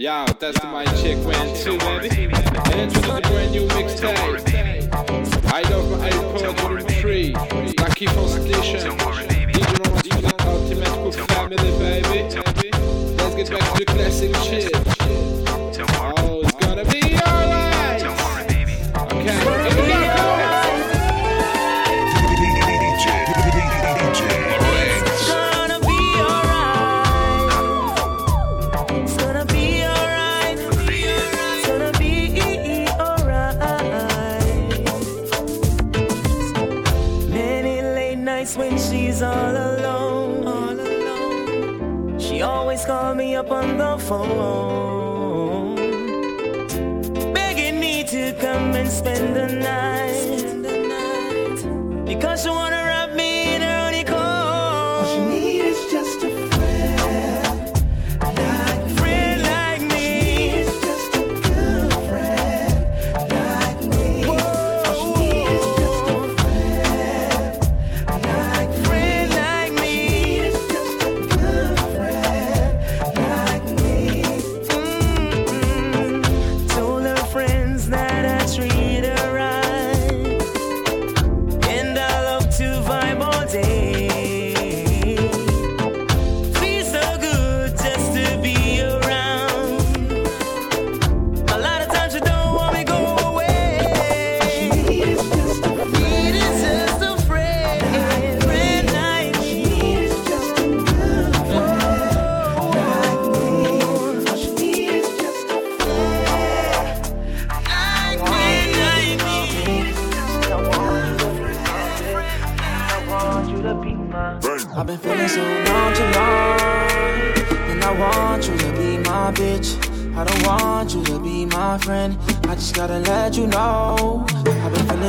Yo, that's my chick went too, baby. And introduce a brand new mixtape. I love my volume 3. Lucky Force Edition. DJ Roman's Ultimate Cook Family, baby. Let's get back to the classic shit. Oh, it's gonna be alright. Okay, phone,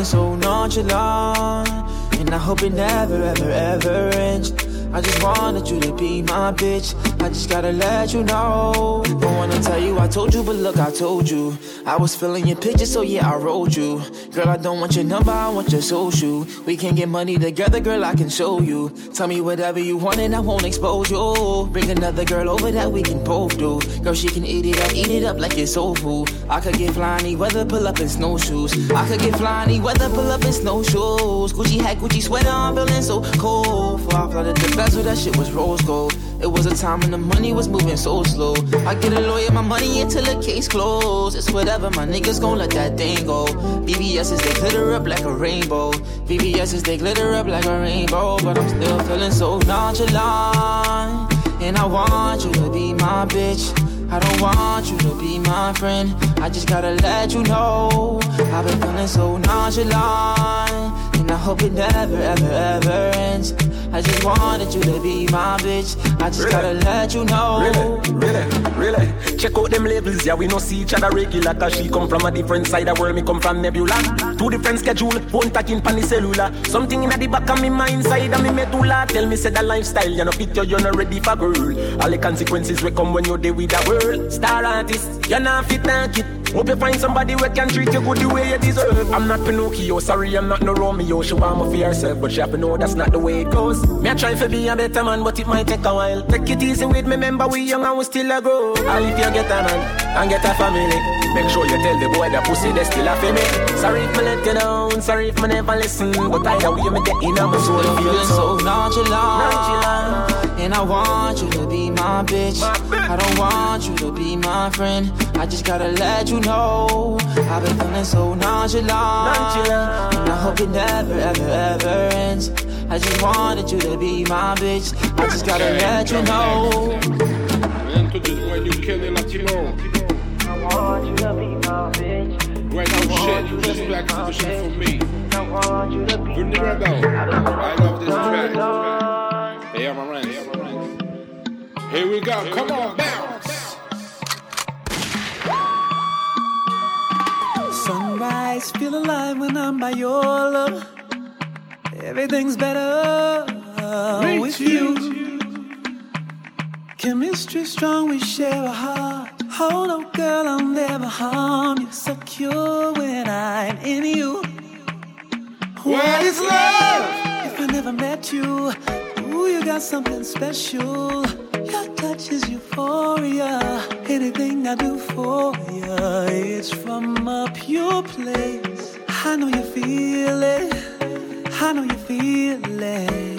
So nonchalant, and I hope it never, ever, ever ends. I just wanted you to be my bitch. I just gotta let you know. Don't wanna tell you I told you, but look, I told you. I was feeling your picture, so yeah, I wrote you. Girl, I don't want your number, I want your social. We can get money together, girl, I can show you. Tell me whatever you want, and I won't expose you. Bring another girl over that we can both do. Girl, she can eat it up, eat it up like it's soul food. I could get flying weather, pull up in snowshoes. I could get flying weather, pull up in snowshoes. Gucci hat, Gucci sweater, I'm feeling so cold. Before I flooded the bezel, that shit was rose gold. It was a time when the money was moving so slow. I get a lawyer, my money until the case closed. It's whatever, my niggas gon' let that thing go. BBS is they glitter up like a rainbow. Is they glitter up like a rainbow. But I'm still feeling so nonchalant. And I want you to be my bitch. I don't want you to be my friend. I just gotta let you know. I've been feeling so nonchalant. And I hope it never, ever, ever ends. I just wanted you to be my bitch. I just gotta let you know. Really, really, really. Check out them labels, yeah, we no see each other regular. Cause she come from a different side of the world, me come from Nebula. Two different schedule, phone talking pan the cellular. Something in the back of me mind, side of me medulla. Tell me, say that lifestyle, you know, fit you, you're not ready for girl. All the consequences will come when you're there with the world. Star artist, you're not fit and kid. Hope you find somebody who can treat you good the way you deserve. I'm not Pinocchio, oh, sorry, I'm not no Romeo. She want me for herself, but she have to know that's not the way it goes. Me I try to be a better man, but it might take a while. Take it easy with me, remember we young and we still a grow. All if you get a man and get a family, make sure you tell the boy that pussy they still a me. Sorry if me let you down, sorry if me never listen, but either way me get in on my soul. Feel feeling so nonchalant. Nonchalant. And I want you to be my bitch. I don't want you to be my friend. I just gotta let you know. I've been feeling so nonchalant. Nonchalant. And I hope it never, ever, ever ends. I just wanted you to be my bitch. I just gotta let you know. Introduce brand new Kelly Latino. I want you to be my bitch. Right now, shit, just back to the shit for me. I want you to be Vulnerable. I love this track. My Hey, I'm a Here we go. Come on, bounce. Sunrise, feel alive when I'm by your love. Everything's better with you. Chemistry strong, we share a heart. Oh, Hold on, girl, I'll never harm you. Secure when I'm in you. What is love? If I never met you, ooh, you got something special. Your touch is euphoria, Anything I do for you, it's from a pure place. I know you feel it. I know you feel it.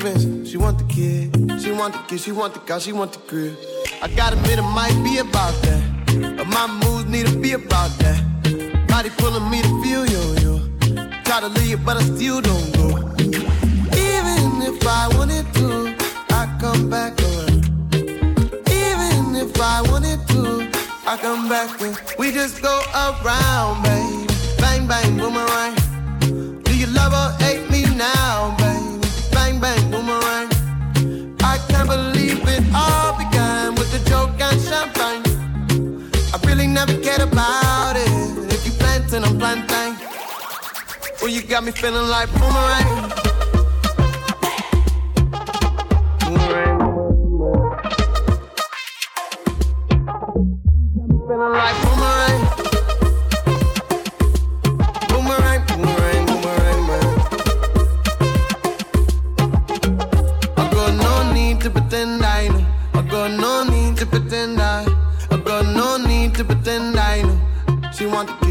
she want the kid. She want the kid, she want the car, she want the crib. I gotta admit it might be about that. But my moves need to be about that. Body pulling me to feel yo yo. Try to leave, but I still don't go. Even if I wanted to, I come back around. Even if I wanted to, I come back and we just go around, babe. Bang bang boomerang Do you love or hate me now, baby? Bang, bang, all began with a joke and champagne. I really never cared about it. If you planting, I'm planting. Well, you got me feeling like boomerang.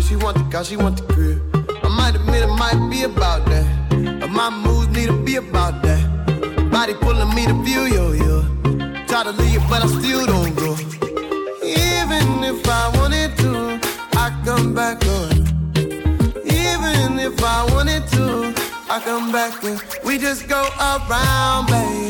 She want the car, she want the crib. I might admit it might be about that. But my moves need to be about that. Body pulling me to feel yo, yo. Try to leave, but I still don't go. Even if I wanted to, I come back on. Even if I wanted to, I come back and we just go around, baby.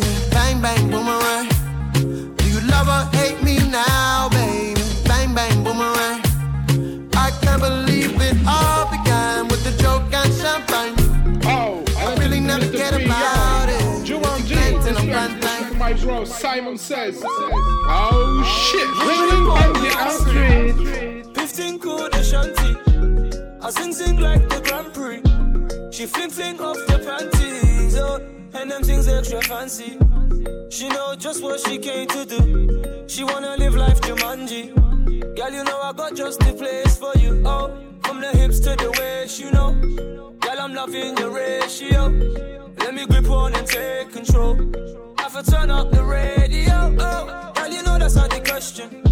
My bro Simon says. Oh shit, living on the outstreet. 15 code. I sing sing like the Grand Prix. She fling fling off the panties. Oh, and them things extra fancy. She know just what she came to do. She wanna live life Jumanji. Girl, you know I got just the place for you. Oh, from the hips to the waist, you know. Girl, I'm loving your ratio. Let me grip on and take control. To turn up the radio. Oh, girl, you know that's not the question.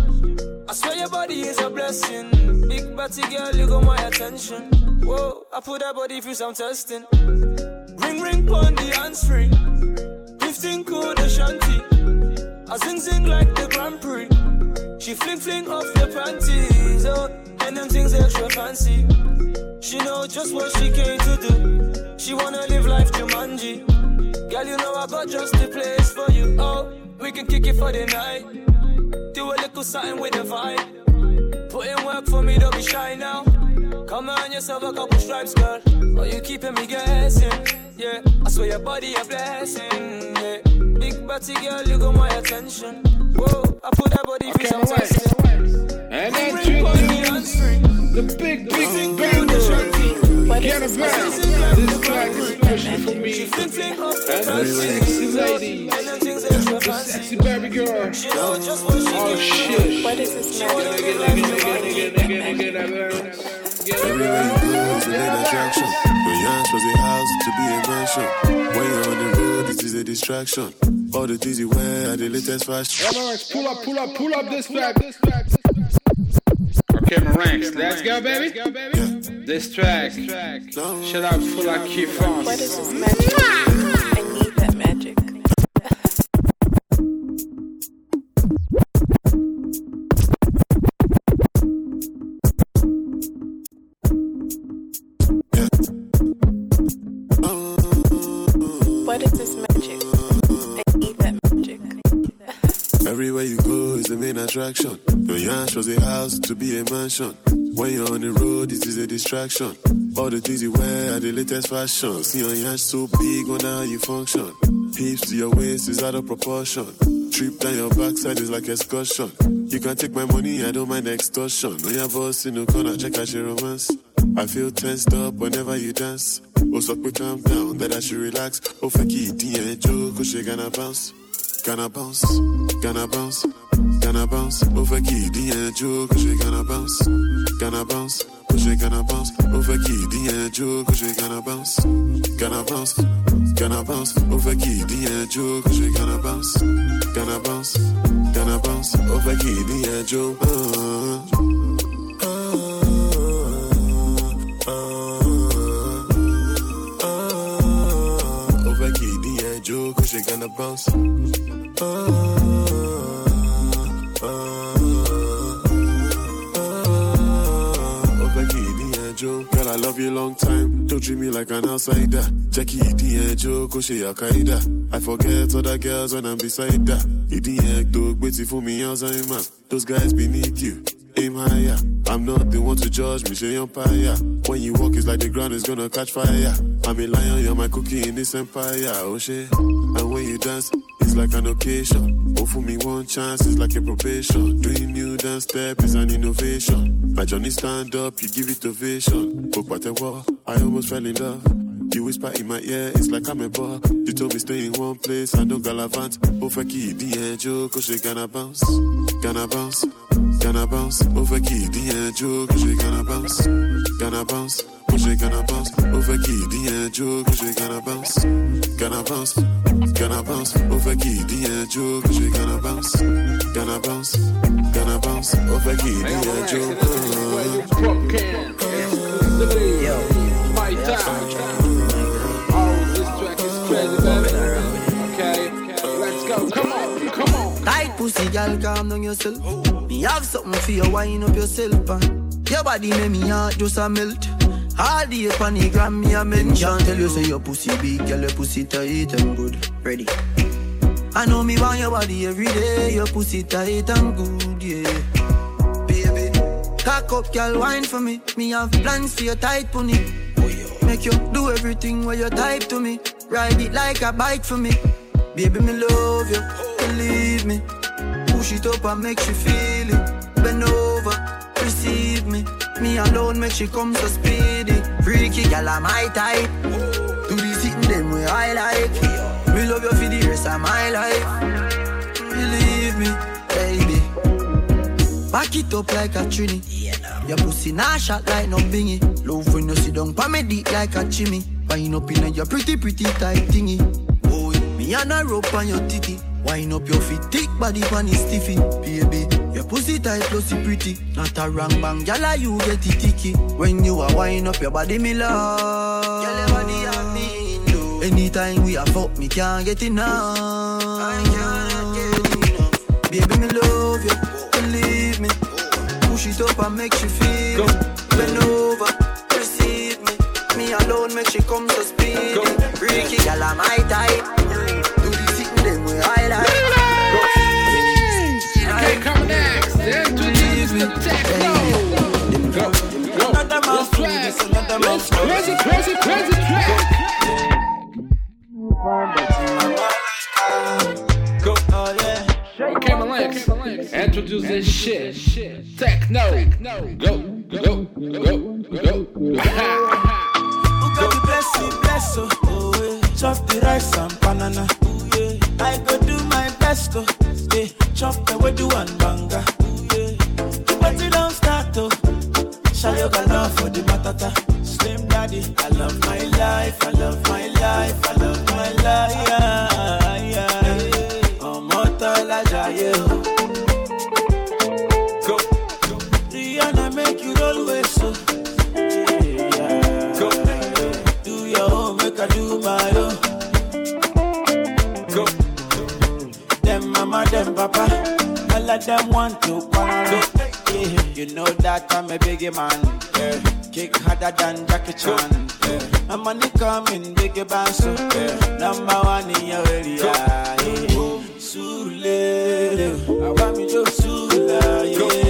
I swear your body is a blessing. Big body girl, you got my attention. Whoa, I put that body through some testing. Ring ring pon the free. 15 code shanty. I sing sing like the Grand Prix. She fling fling off the panties, oh, and them things extra fancy. She know just what she came to do. She wanna live life Jumanji. Girl, you know I got just the place for you. Oh, we can kick it for the night. Do a little something with the vibe. Put in work for me, don't be shy now. Come on yourself a couple stripes, girl. Oh, you keeping me guessing. Yeah, I swear your body a blessing. Yeah, big body girl, you got my attention. Whoa, I put that body okay, some test. And that tune the big, big banger. Get it back. This track is And sexy ladies. sexy baby girl. Oh shit. What is this magic? Everywhere you go is an attraction. Your yarns was a house to be a mansion. When you're on the road, it is a distraction. All the things you wear are the latest fashion. pull up, pull up, pull up this track. Okay, Maranks, let's go, baby. Yeah. This track. Shout out Full of Key What is magic? I need that magic. What is this magic? Everywhere you go is the main attraction. Your yash was a house to be a mansion. When you're on the road, this is a distraction. All the things you wear are the latest fashion. See your yash so big, wonder how you function. Hips to your waist is out of proportion. Trip down your backside is like excursion. You can take my money, I don't mind extortion. When your boss in the corner, check out your romance. I feel tensed up whenever you dance. Oh, so quick, calm down, that I should relax. Oh, fuck it, joke, oh, cause she gonna bounce. Gonna bounce, gonna bounce, gonna bounce. Over key, the joke, cause we gonna bounce. Gonna bounce, cause we gonna bounce. Over key, the joke, cause we gonna bounce. Gonna bounce, gonna bounce. Over key, the joke, cause we gonna bounce. Gonna bounce, gonna bounce. Over key, the joke. Over key, the joke, cause we gonna bounce. Girl, I love you long time. Don't treat me like an outsider. Jackie, D'Angelo, Koshe, Akaida. I forget other girls when I'm beside that. Idiot, dog, waiting for me, Alzheimer's. Those guys beneath you aim higher. I'm not the one to judge me, say empire. When you walk, it's like the ground is gonna catch fire. I'm a lion, you're my cookie in this empire, oh shit. And when you dance, it's like an occasion. Oh, for me, one chance is like a probation. Doing new dance step is an innovation. My journey stand up, you give it ovation. But what I almost fell in love. You whisper in my ear, it's like I'm a bug. You told me stay in one place, I don't galavant. Fuck it, the angel, cause she gonna bounce. Gonna bounce, gonna bounce. Fuck it, the angel, cause she gonna bounce. Gonna bounce, cause she gonna bounce. Fuck it, the angel, cause she gonna bounce. Gonna bounce, gonna bounce. Fuck it, the angel, cause she gonna bounce. Gonna bounce, gonna bounce. Fuck it, the angel. Yo my time. Oh, this track is crazy, baby. Okay, let's go. Come on, come on. Tight pussy, girl, calm down yourself. Me have something for you, wind up yourself. And eh? your body make me heart just a melt. All the the gram, me a mention. Tell you say your pussy big, girl, your pussy tight and good. Ready. I know me want your body every day. Your pussy tight and good, yeah. Baby, cock up, girl, wine for me. Me have plans for your tight pony. Make you do everything where you type to me. Ride it like a bike for me. Baby, me love you, believe me. Push it up and make you feel it. Bend over, receive me. Me alone make she come so speedy. Freaky gal, I'm my type. Do the sitting them way I like. Me love you for the rest of my life. Believe me, baby. Back it up like a trini. Your pussy nah shot like no bingy. Love when you sit down pa me like a chimney. Wind up in your pretty pretty tight thingy. Boy, me and a rope on your titty. Wind up your feet, thick body pan is stiffy. Baby, your pussy tight plus pretty. Not a wrong bang, gyal ah, you get it ticky. When you are wind up your body, me love. Gyal your body have me Anytime we are fuck, me can't get enough. I can't get enough. Baby, me love you believe me. push it up and make you feel it. Bend over, receive me. Me alone make she come so speedy. Freaky I'm my type. the crazy, crazy, crazy, crazy. Go all in. Okay, my legs. Introduce this shit. Techno. Techno. Go, go, go, go. Ugobi bless you, bless you. Oh, yeah. Chop the rice and banana. Ooh, yeah. I go do my best. Oh, yeah. Chop the way do one banga. Ooh, yeah. The party don't start. Oh. Shayoga now for the matata party. I love my life, I love my life, I love my life. Yeah, yeah. Ọmọ Tọ́lá jayé. Go, go. Rihanna make you roll way so. Yeah. Go, do your own, make I do my own. Go, them mama, them papa, all of them want to party. Yeah. You know that I'm a big man. Yeah. Kick harder than Jackie Chan. Yeah. And money coming, big bounce. Yeah. Number one in your area. Yeah. Sule, I want me to Sule, yeah.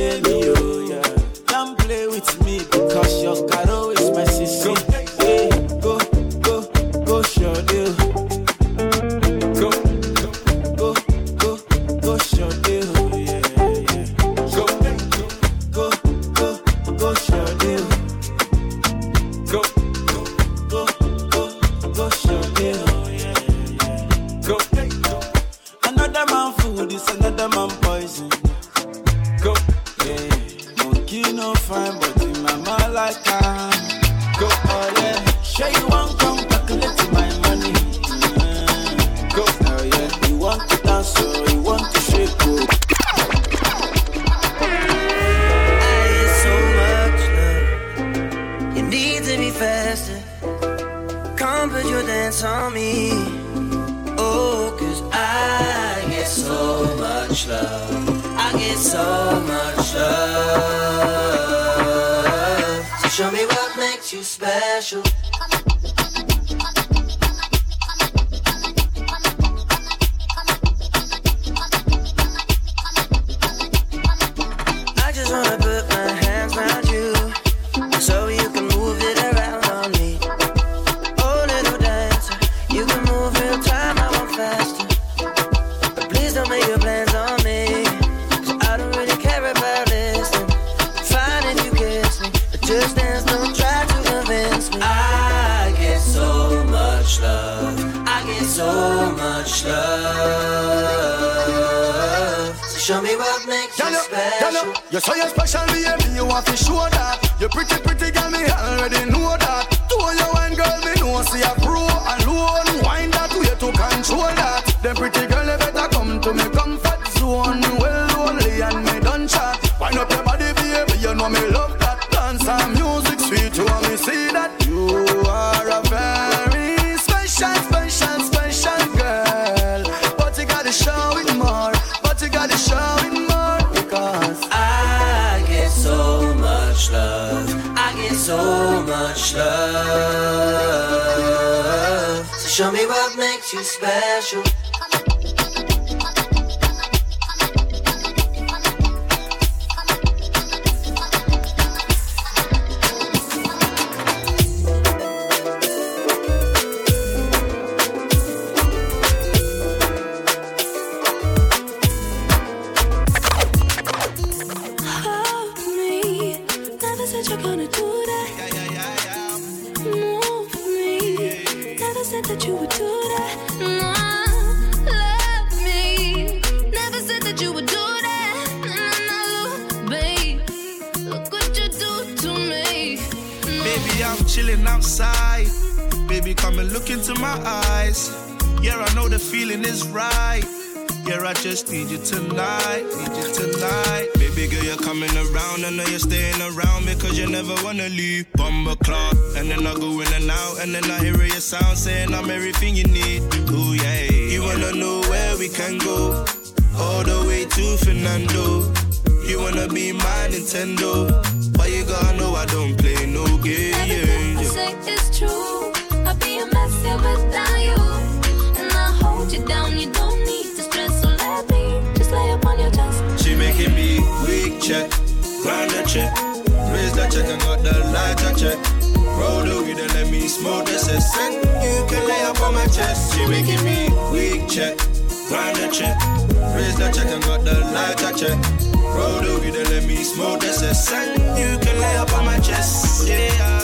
I check and got the lighter, check. Roll the weed and let me smoke this set. You can lay up on my chest, yeah.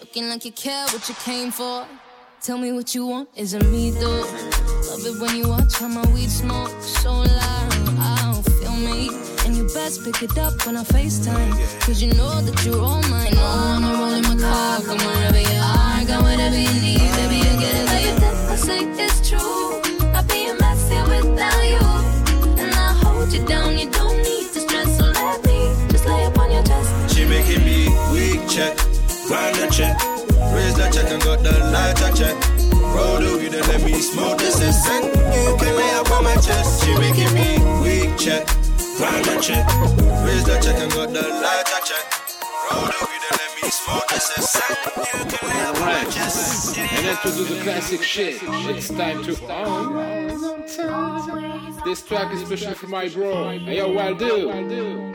Looking like you care what you came for. Tell me what you want, isn't me though. Love it when you watch how my weed smoke. So loud, I don't feel me. And you best pick it up when I FaceTime. Cause you know that you're all mine. No, I'ma roll in my car. Come wherever you are. Got whatever you need, baby. You get it like. I say it's true. You down, you don't need to stress. So let me just lay up on your chest. She making me weak check, grind the check, raise the check and got the lighter check. Roll the weed and let me smoke this scent. You can lay up on my chest. She making me weak check, grind the check, raise the check and got the lighter check. Roll the weed and let me smoke this scent. You can lay my chest. And then to do the classic shit, it's time to own. This track is special for my bro. Hey yo, well do.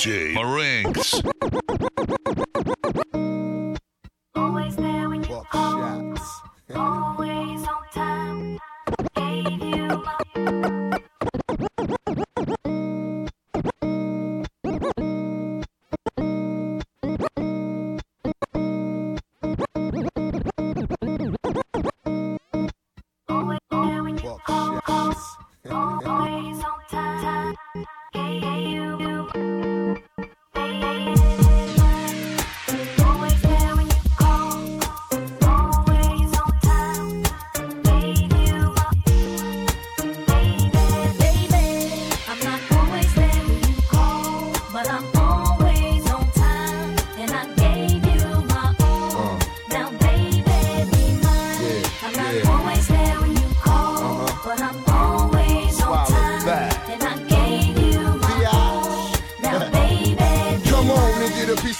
DJ Marinx. Always on time. Gave you my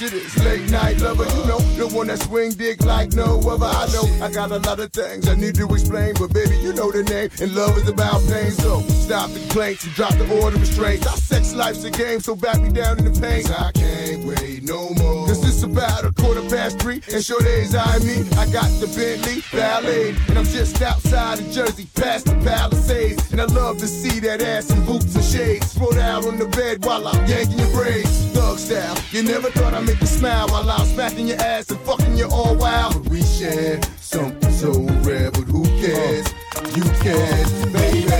of this late night lover. You know, the one that swing dick like no other. I know I got a lot of things I need to explain, but baby, you know the name. And love is about pain. So stop the complaints and drop the order of restraints. Our sex life's a game, so back me down in the pain. I can't wait no more. Cause it's about a quarter past three, and sure days I mean, I got the Bentley Ballet, and I'm just outside of Jersey, past the Palisades. And I love to see that ass in boots and shades. Spread out on the bed while I'm yanking your braids. Thug style, you never thought I'd make you smile while I'm smacking your ass and fucking you all wild. But we share something so rare, but who cares? You cares, baby.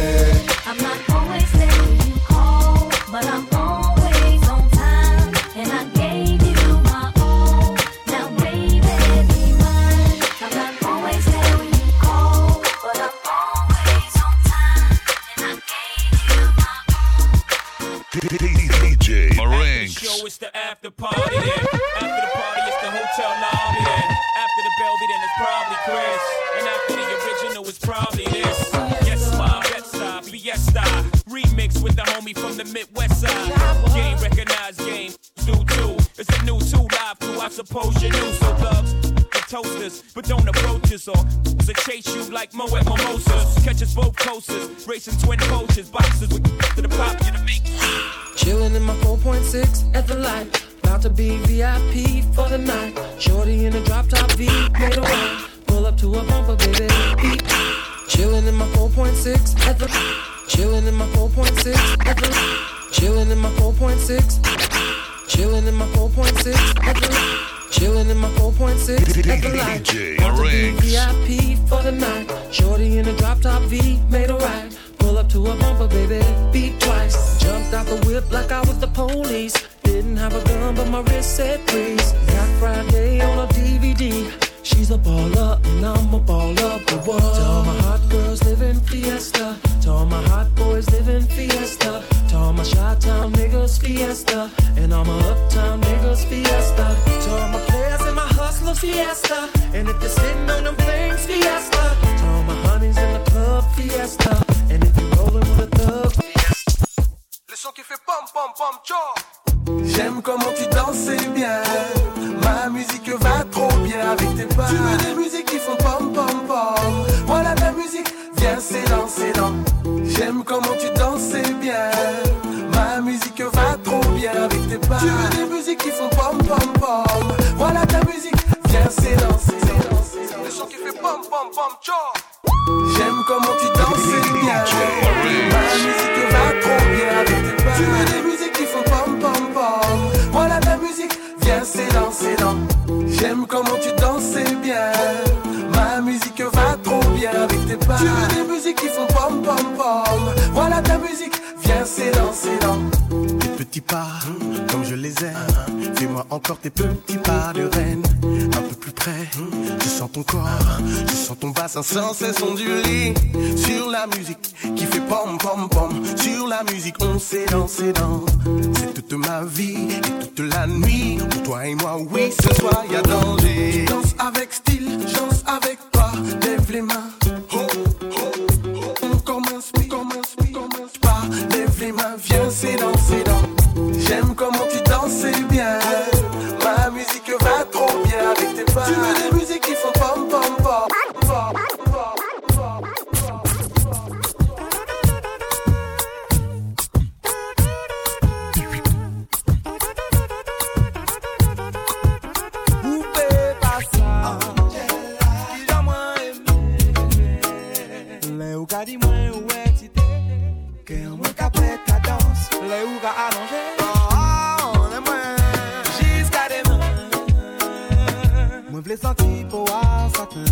I'm not always there when you call, but I'm then. After the party, it's the hotel lobby then. After the Belby, then it's probably Chris. And after the original, it's probably this. Yes, my Bed-Stuy, Fiesta. Remix with the homie from the Midwest side. Game recognized game. Do too. It's a new two live crew. I suppose you knew. So and toasters, but don't approach us or to chase you like Mo at Mimosas. Catch us both coasters, racing twin coaches, boxes with to the pop you to make. Chillin' in my 4.6 at the light. About to be VIP for the night. Shorty in a drop top V, made a ride. Pull up to a bumper, baby. Beat. Chillin' in my 4.6 at the. Chillin' in my 4.6 at the. Chillin' in my 4.6. Chillin' in my 4.6 at the. Chillin' in my 4.6 at the light. About to be VIP for the night. Shorty in a drop top V, made a ride. Pull up to a bumper, baby. Beat twice. Jumped out the whip like I was the police. Didn't have a gun, but my wrist said freeze. Got Friday on a DVD. She's a baller and I'm a baller. But what? To all my hot girls living fiesta. To all my hot boys living fiesta. To all my shot town niggas fiesta. And all my uptown niggas fiesta. To all my players and my hustlers fiesta. And if you're sitting on them things fiesta. To all my honeys in the club fiesta. And if you're rolling with a thug fiesta. Le son qui fait pom pom pom cho J'aime comment tu danses bien. Ma musique va trop bien avec tes pas. Tu veux des musiques qui font pom pom pom. Voilà ta musique, viens c'est dans, c'est dans J'aime comment tu danses bien. Ma musique va trop bien avec tes pas. Tu veux des musiques qui font pom pom pom dans Le son qui fait pom pom pom cho J'aime comment tu danses bien Ma musique va trop bien avec tes pas Tu veux des musiques qui font pom pom pom musique, viens, c'est dans, c'est dans. J'aime comment tu dansais bien. Ma musique va trop bien avec tes pas. Tu veux des musiques qui font pom pom pom. Voilà ta musique, viens, c'est dans, c'est dans. Petits pas, comme je les aime. Fais-moi encore tes petits pas de reine. Un peu plus près, je sens ton corps, je sens ton bassin sans cesse onduler. Sur la musique qui fait pom pom pom. Sur la musique, on s'est dansé dans. C'est toute ma vie et toute la nuit. Pour toi et moi, oui, ce soir y a danger. Danse avec style, danse avec toi. Lève les mains. On commence, oui, commence, oui, commence pas. Lève les mains, viens, c'est dans. tu me à satin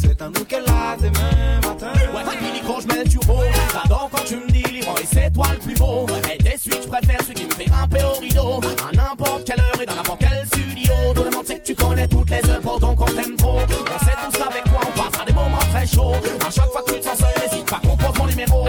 C'est un nous qu'elle a demain matin Ouais, Billy, quand je mets du haut, j'adore quand tu me dis libre et c'est toi le plus beau. Et des suites, je préfère celui qui me fait grimper au rideau. À n'importe quelle heure et dans n'importe quel studio. Tout le monde sait que tu connais toutes les œuvres, donc on t'aime trop. On sait tous avec quoi on passera des moments très chauds. À chaque fois que tu te sens seul, n'hésite pas, compose mon numéro.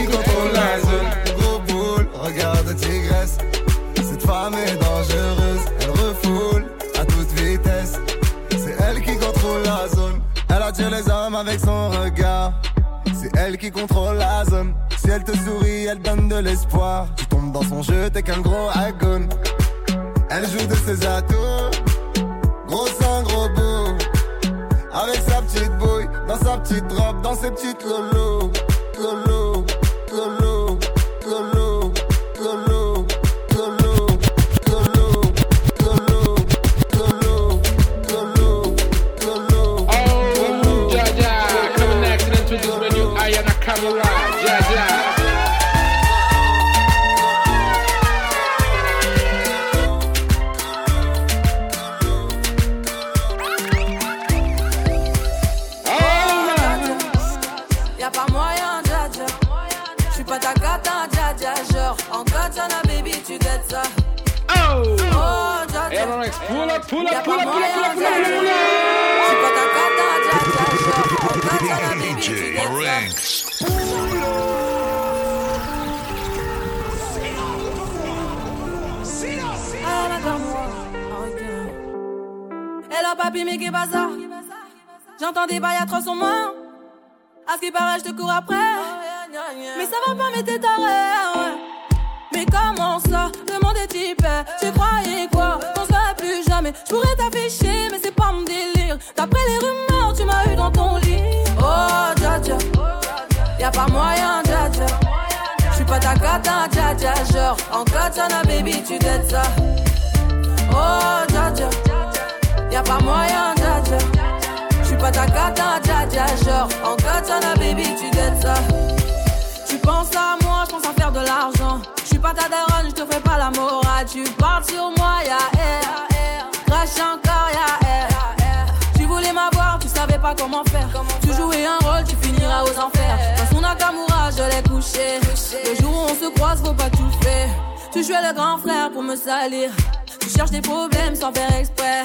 Qui contrôle la zone. Gros boule, regarde Tigresse, cette femme est dangereuse, elle refoule à toute vitesse. C'est elle qui contrôle la zone. Elle attire les hommes avec son regard. C'est elle qui contrôle la zone. Si elle te sourit, elle donne de l'espoir. Tu tombes dans son jeu, t'es qu'un gros agone. Elle joue de ses atouts. Gros sang, gros bout. Avec sa petite bouille, dans sa petite robe, dans ses petites lolos. Lolo, J'entends des bails atroces en main À ce qui paraît, je te cours après. Mais ça va pas, mais t'es taré. Mais comment ça? Le monde est type Tu croyais quoi? Qu'on se plus jamais. Je pourrais t'afficher, mais c'est pas mon délire. D'après les rumeurs, tu m'as eu dans ton lit. Oh, dja dja. Y'a pas moyen, dja dja. J'suis pas ta cata, dja dja. Genre, en katana, baby, tu dettes ça. Oh, dja dja Y'a pas moyen, dja dja J'suis pas ta cata, dja dja Genre, en katana, baby, tu dettes ça Tu penses à moi, j'pense à faire de l'argent J'suis pas ta daronne, j'te fais pas la morale Tu parles sur moi, y'a air Crash encore, y'a air tu voulais m'avoir, tu savais pas comment faire. Tu jouais un rôle, tu finiras aux enfers. Dans son Nakamura, je l'ai couché. Le jour où on se croise, faut pas tout faire. Tu jouais le grand frère pour me salir. Tu cherches des problèmes sans faire exprès.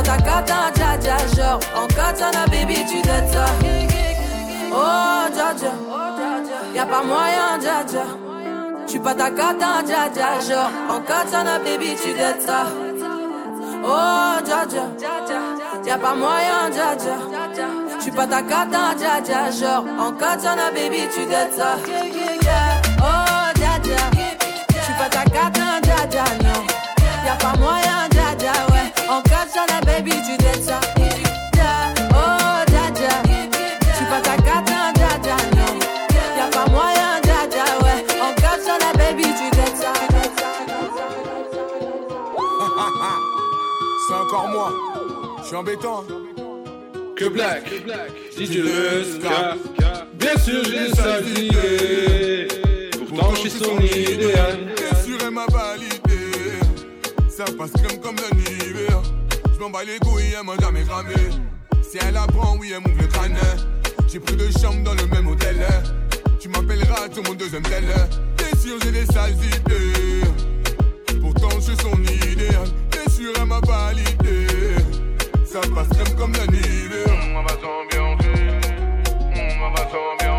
pas ta cata, dja dja. Genre, en katana, baby, tu dettes ça. Oh, dja dja. Y'a pas moyen, dja dja. J'suis pas ta cata, dja dja. Genre, en katana, baby, tu dettes ça. Oh, dja dja. Y'a pas moyen, dja dja. J'suis pas ta cata, dja dja. Genre, en katana, baby, tu dettes ça. Oh, dja dja. J'suis pas ta cata, dja dja, non. Y'a pas moyen, C'est encore moi. Je suis embêtant. Hein. Que Black, que Black DJ Leska. Bien sûr, j'ai sa. Pourtant, je son. Bien sûr, elle m'a validé. Ça passe crème comme l'hiver m'en bats les couilles, elle m'a jamais cramé. Si elle apprend, oui, elle m'ouvre le crâne. J'ai pris deux chambres dans le même hôtel. Tu m'appelleras sur mon deuxième tel. Bien sûr, j'ai des sales idées. Pourtant, je suis son idéal. Bien sûr, elle m'a validé. Ça passe crème comme le hiver. On va s'ambiancer. On va s'ambiancer.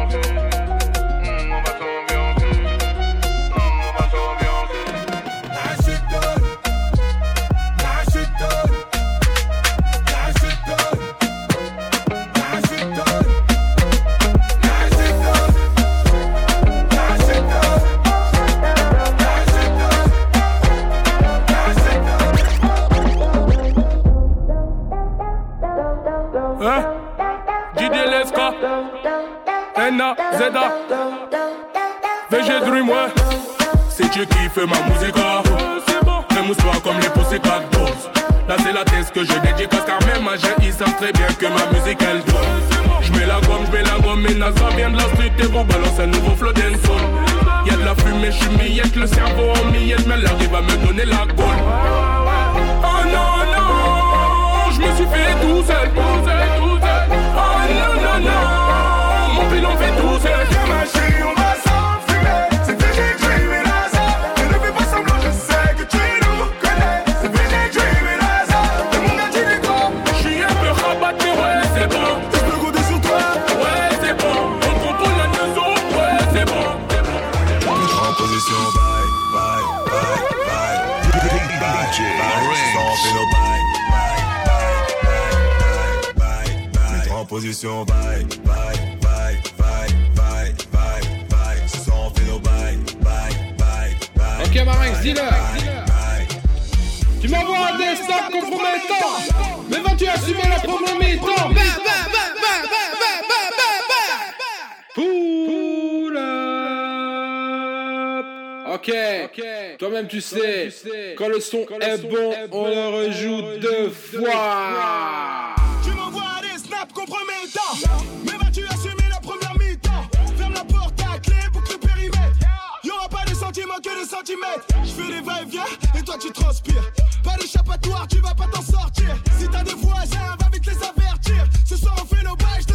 N.A. VG Dream ouais C'est Dieu qui fait ma musique. Même pas comme les Pussycat Dolls Là c'est la thèse que je dédicace Car même à j'ai ils savent très bien que ma musique elle donne Je mets la gomme, je mets la gomme Et ça vient de la street et vous balance un nouveau flow dancehall. Y'a de la fumée, je suis miette Le cerveau en miette Mais l'arrive va me donner la gaule Oh non non Je me suis fait tout seul, tout seul, tout seul Bye, bye, bye, bye, bye, bye, bye. Ce soir, bye, bye, bye. Ok, Marinx, dis-leur. Tu m'envoies un desktop compromettant. Mais vas-tu assumer la compromettant Bah, bah, Pull up. Ok, toi-même tu, tu, sais, quand le son, quand est, son bon, est, bon, on le rejoue deux, fois. fois. Tu m'envoies des snaps compromettants. Je fais les va-et-vient et toi tu transpires. Pas d'échappatoire, tu vas pas t'en sortir. Si t'as des voisins, va vite les avertir. Ce soir on fait nos bails,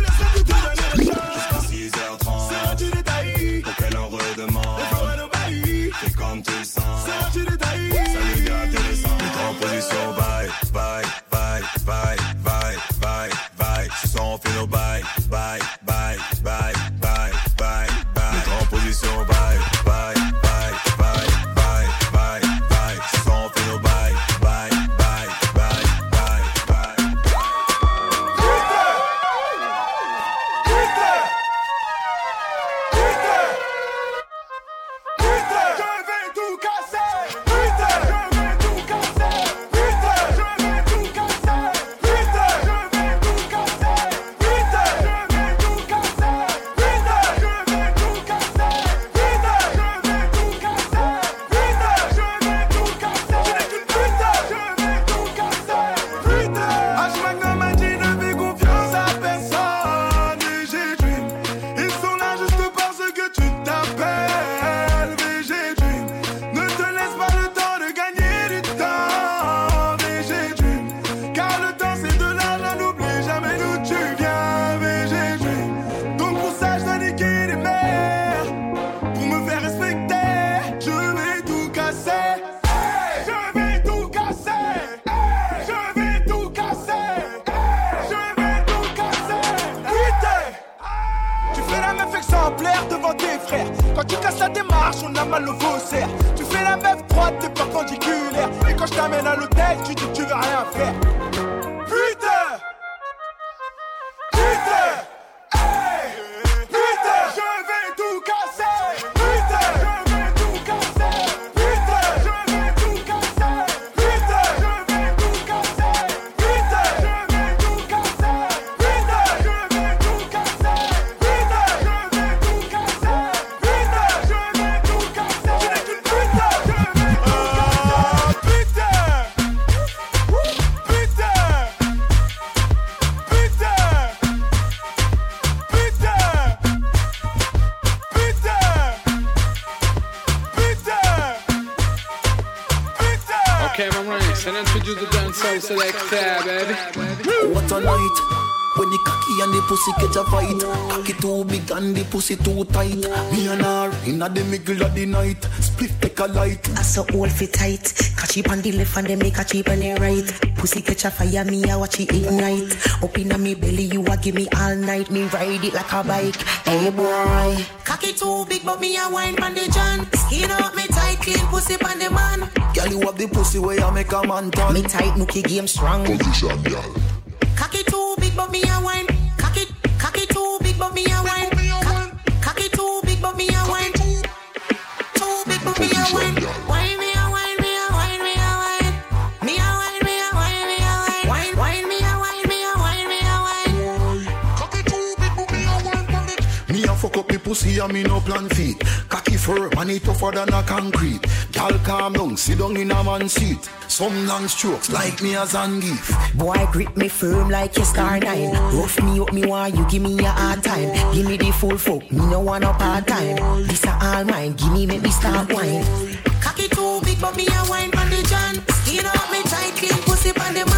pussy too tight. Me and her in the middle of the night. Split take a light. I so all fit tight. Catch it on the left and then make a cheap on the right. Pussy catch a fire, me I watch it ignite. Up in me belly, you a give me all night. Me ride it like a bike. Hey boy. Cocky too big, but me a wine on the john. Skin up me tight, clean pussy on the man. Girl, you have the pussy where you make a man turn. Me tight, nookie game strong. Position, girl. And me no plan feet. Cocky firm and it tougher than a concrete. Gal calm down, sit down in a man seat. Some long strokes like me as Zangief. Boy, grip me firm like your star nine. Rough me up, me want you give me a hard time. Give me the full fuck, me no want no part time. This a all mine, give me make me start wine. Cocky too big, but me a wine on the john. Skin up me tight, clean pussy on the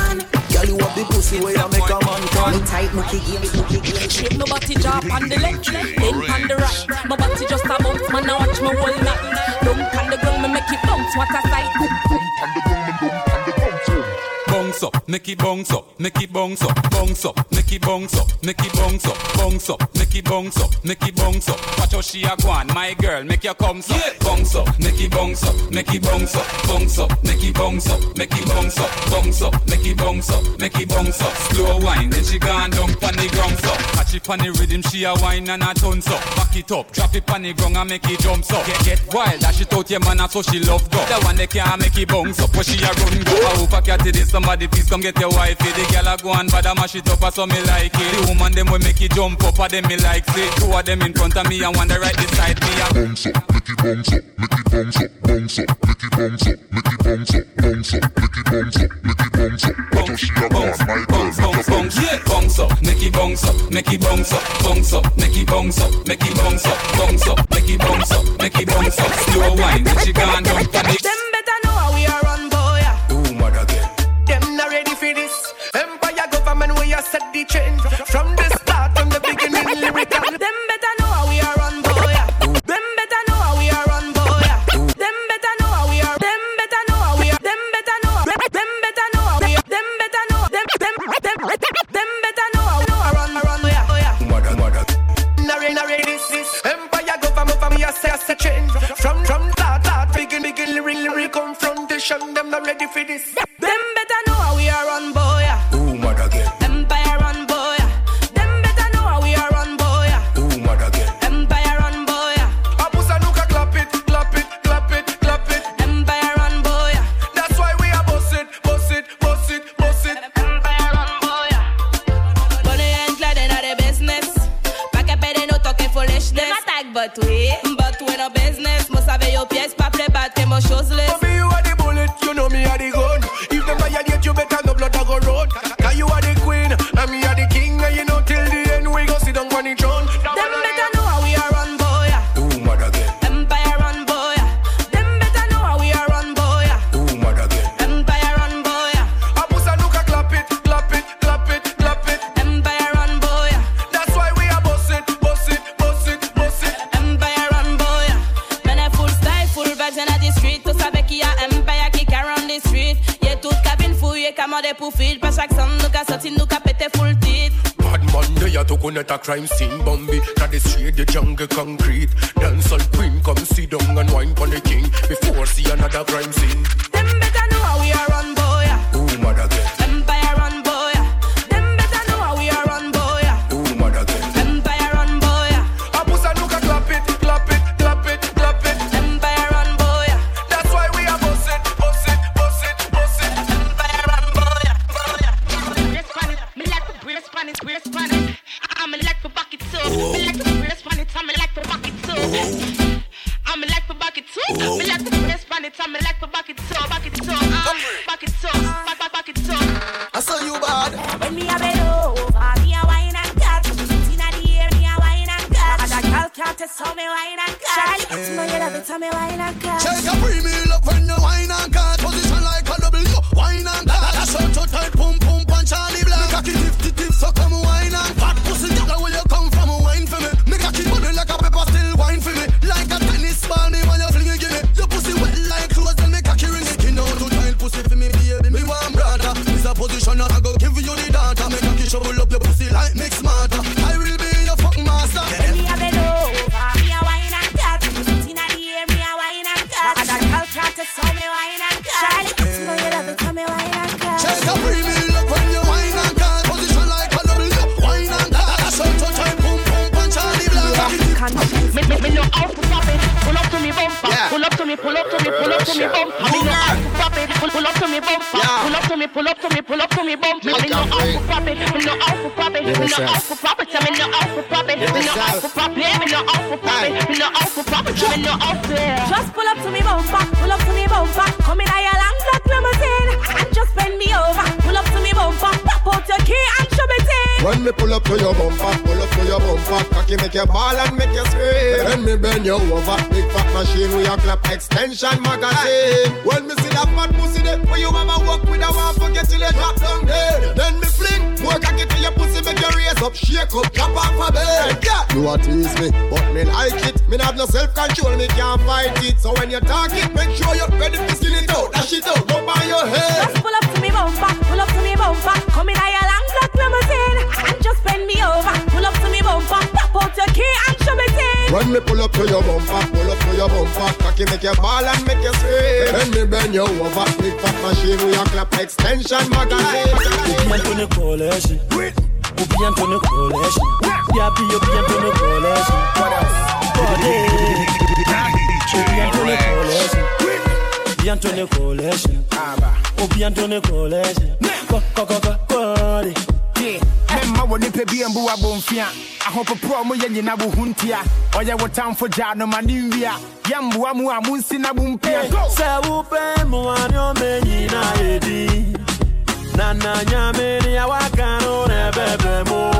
the pussy where you make a man turn. Me tight, nookie game, nookie game. Shape my body drop on the left, then on the right. My body just a bounce, man. Now watch me whole night. Dunk on the ground, me make it bounce. What a sight. Bounce up, make it bounce up, make it bounce up, bounce up, make it bounce up, make it bounce up, bounce up, make it bounce up, make it bounce up. Watch how she a go on, my girl, make your come up, bounce up, make it bounce up, make it bounce up, bounce up, make it bounce up, make it bounce up, bounce up, make it bounce up, make it bounce up. Slow wine, then she gone down pon the ground up. Catch it pon the rhythm, she a wine and a tons up. Back it up, drop it pon the ground and make it jump up. Get, get wild, dash it out your man, so she love go. The one they can't make it bounce up, but she a run go. I hope I catch it, somebody please come get your wifey. The girl a go and bad a mash it up, so me like it. The woman them will make it jump up, and them me like it. Two of them in front of me and one the right beside me. Bounce up, make it bounce up, make it bounce up, bounce up, make it bounce up, make it bounce up, bounce up, make it bounce up, make it bounce up. Watch how she a go my girl, make her bounce. Yeah, bounce up, make it bounce up, make it bounce up, bounce up, make it bounce up, make it bounce up, bounce up, make it bounce up, make it bounce up. Slow wine, when she gone down for the. Them better know how we are run, set the change. From the start, from the beginning, lyrical. Them better know how we are run, boy. Them better know how we are run, boy. Them better know how we are. Them better know how we are. Them better know. Them them better know how we are. Them better know. Them them them them better know how we are run, run, boy. Oh, mother, mother. Not ready, not this, this. Empire government, for me, I say, I say change. From, from start, start, begin, begin, lyric, lyric, confrontation. Them not ready for this. Them better know how we are run, boy. Ooh, Them attack, but we, no business. Mo savez yo pièces, pas play bad, que mo choseless. Crime scene Bambi, know how to pop it. Me know how to pop it. Me know how to pop it. Me know how to pop it. Me know how to. Just pull up to me bumper, pull up to me bumper. Come in When me pull up to your bumper, pull up to your bumper, cocky make you ball and make you scream. Then me bend you over, big fat machine with your clap extension magazine. When me see that fat pussy there, where you mama walk with a one forget till you drop down there. Then me fling, more cocky to your pussy, make you raise up, shake up, drop off a bed. Yeah, you a tease me, but me like it. Me have no self control, me can't fight it. So when you talk it, make sure you're ready to skin it out, dash it out, go by your head. Just pull up to me bumper, pull up to me bumper. Come in a your long black limousine and just bend me over. Pull up to me bumper, pop out your key and show me thing. When me pull up to your bumper, pull up to your bumper, cocky make you ball and make you scream. Then me bend you over, big fat machine with your clap extension magazine. bientôt ne collège. Ou bientôt ne collège. Y'a puis ou bientôt ne collège. Body. Ou bientôt ne collège. Bientôt ne collège. Ou bientôt ne collège. Co- co- co- co- yeah, Memma wɔ nipa bi mbu abɔmfia ahopoprɔ mo yɛ nyina bo ho ntia ɔyɛ wo tamfo gyaa no ma ne nwia yɛmboa mu a monsi na bo mpia sɛ wopɛ mmoa ne ɔma nyina ɛdi na na nyame ne awaka no ne bɛbɛ mo.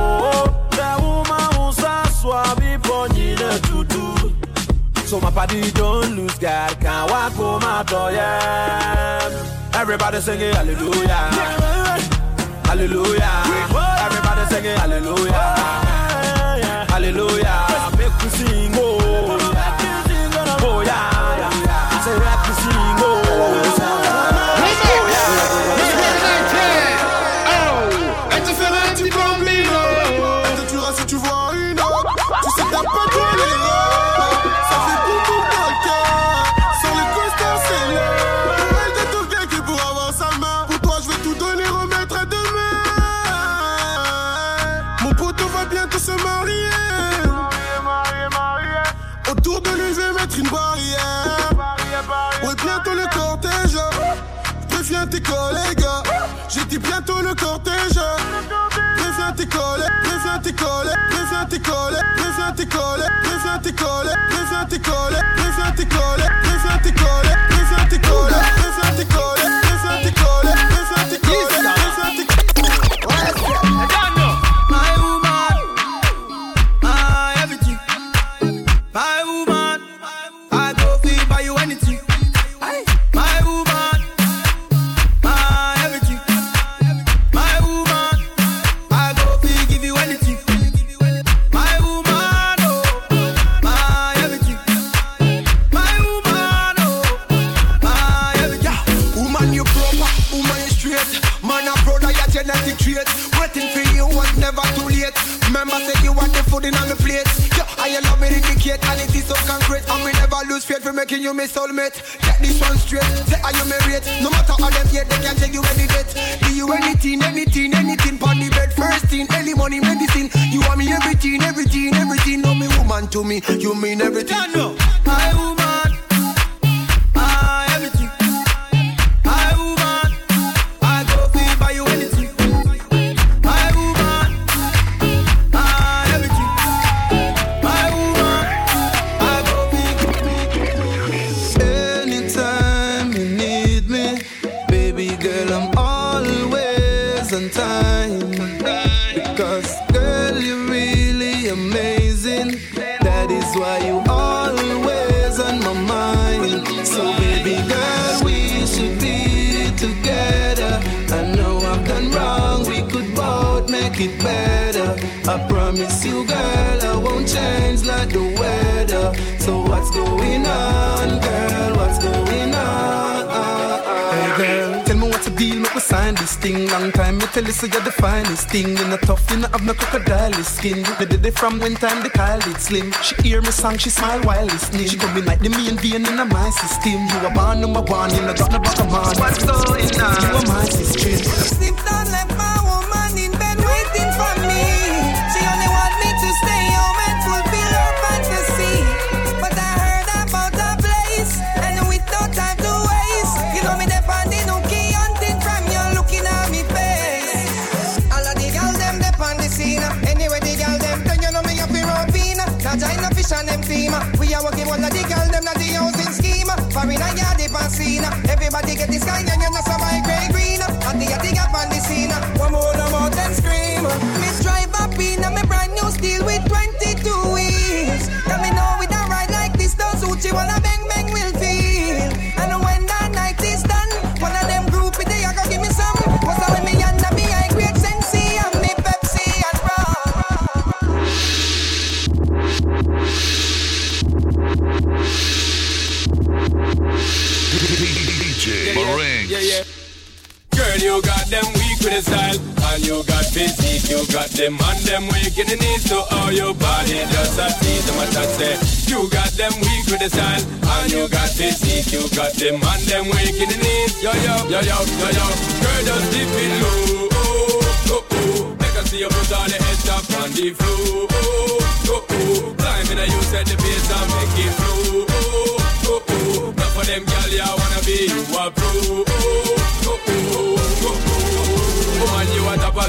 Sɛ woma wo sa soa bibɔ nyina tutu so my body don't lose God can't walk on my door Everybody sing singing hallelujah. Yeah. Hallelujah. Everybody singing hallelujah. Hallelujah. Make we sing. Oh. préviens tes collègues. J'ai dit bientôt le cortège. Préviens tes collègues, préviens tes collègues, préviens tes collègues, préviens tes collègues, préviens tes collègues, préviens tes collègues, préviens tes collègues, préviens tes collègues, préviens tes collègues, préviens tes collègues, préviens tes collègues, préviens tes collègues, préviens tes collègues. making you my soulmate. Get this one straight. Say are you married? No matter how them yet, they can take you any date. Do you anything, anything, anything? Pon the bed, first thing, early money, medicine. You want me everything, everything, everything. No me woman to me, you mean everything. I woman. finest thing. Long time me tell you, so you're the finest thing. You're tough, you not have no crocodile skin. They did it from when time they call it slim. She hear me song, she smile while listening. She come in like the main vein in my system. You are born number one, you know, got no bottom man. What's going on? You a my sister. forget this kind and you're not so you got them and them waking the knees. Yo, yo, yo, yo, yo, yo. Girl, just dip it low. Oh, oh, oh. Make her see your put on the edge up on the floor. Oh, oh, oh. Climbing and you set the pace and make it flow. Oh, oh, oh. Not for them, girl, you wanna be you a pro. Oh,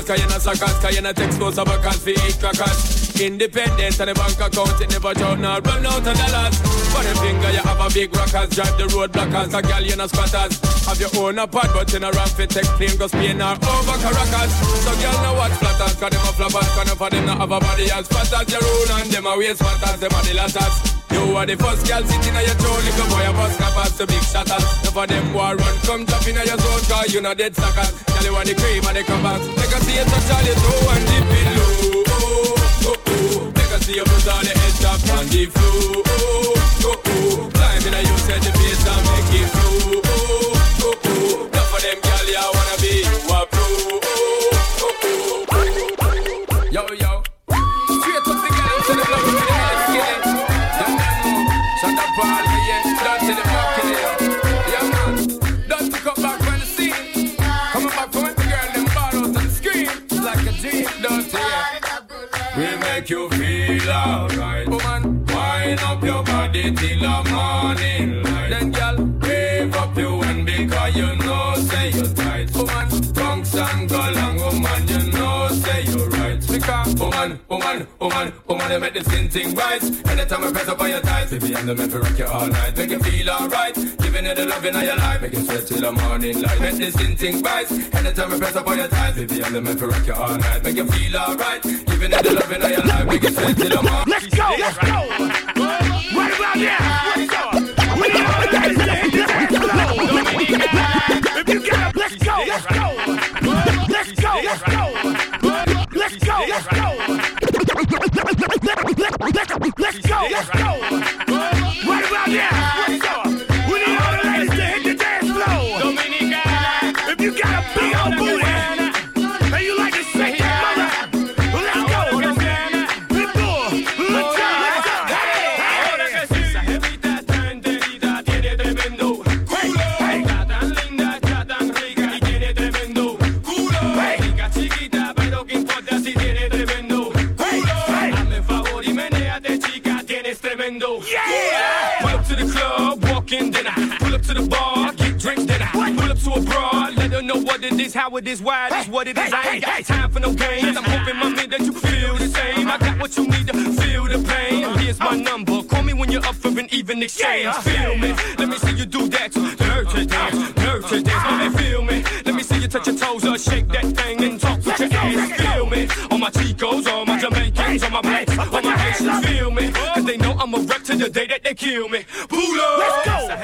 Cause you're not suckers, cause you're not exposed to vacants for eight crackers Independent and the bank account, it never drown or run out of dollars. For the finger you have a big rockers, drive the road blockers A girl you're not squatters, have your own apart But in a ramp it take plane, Cause Spain or over Caracas. So girl now watch flatters, cause them a flappers Cause enough of them not have a body as fat as your own. And them a waste fatters, them a the latters you are the first girl sitting on your throne, little boy, a bus cappers to big shatters. Enough of them war run, come jump in your zone, cause you know dead suckers. Girl, you want the cream and the covers. Take a see it, touch all your toe and dip it low. Oh, oh, oh. Take a see you put all the head top on the floor. Oh, oh, oh. Climb in a you set the pace and make feel alright. Woman, wind up your body till the morning light. Make the skin thing right. Anytime I press up on your thighs, baby, I'm the man for rock you all night. Make you feel alright. Giving you the loving of your life, make you sweat till the morning light. Make the skin thing right. Anytime I press up on your thighs, baby, I'm the man for rock you all night. Make you feel alright. Giving you the loving of your life, make you sweat till the morning. Let's go, let's go. Let's go. Let's go, let's go. Let's go, let's go. Let's go, let's go. Let's go. Right about now. It is, how it is, why it is, what it is. I ain't got time for no games. I'm hoping, my man, that you feel the same. I got what you need to feel the pain. Here's my number. Call me when you're up for an even exchange. Feel me? Let me see you do that. Nurture dance, nurture dance. Let me feel me. Let me see you touch your toes or shake that thing and talk with your ass. Feel me? All my Chicos, all my Jamaicans, all my blacks, all my Haitians. Feel me? Cause they know I'm a wreck to the day that they kill me. Pull up. Let's go.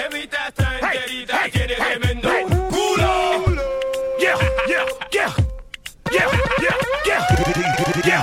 Yeah,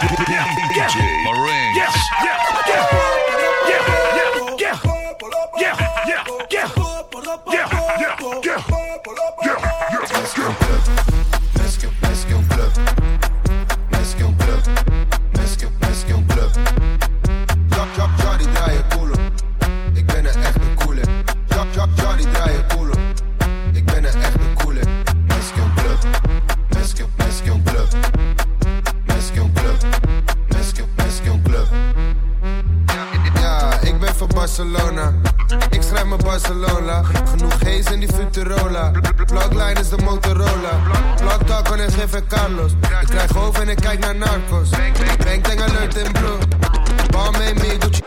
Taco en GV Carlos. Ik krijg hoofd en ik kijk naar narcos. Bang tang alert in blue. Balmain me Gucci.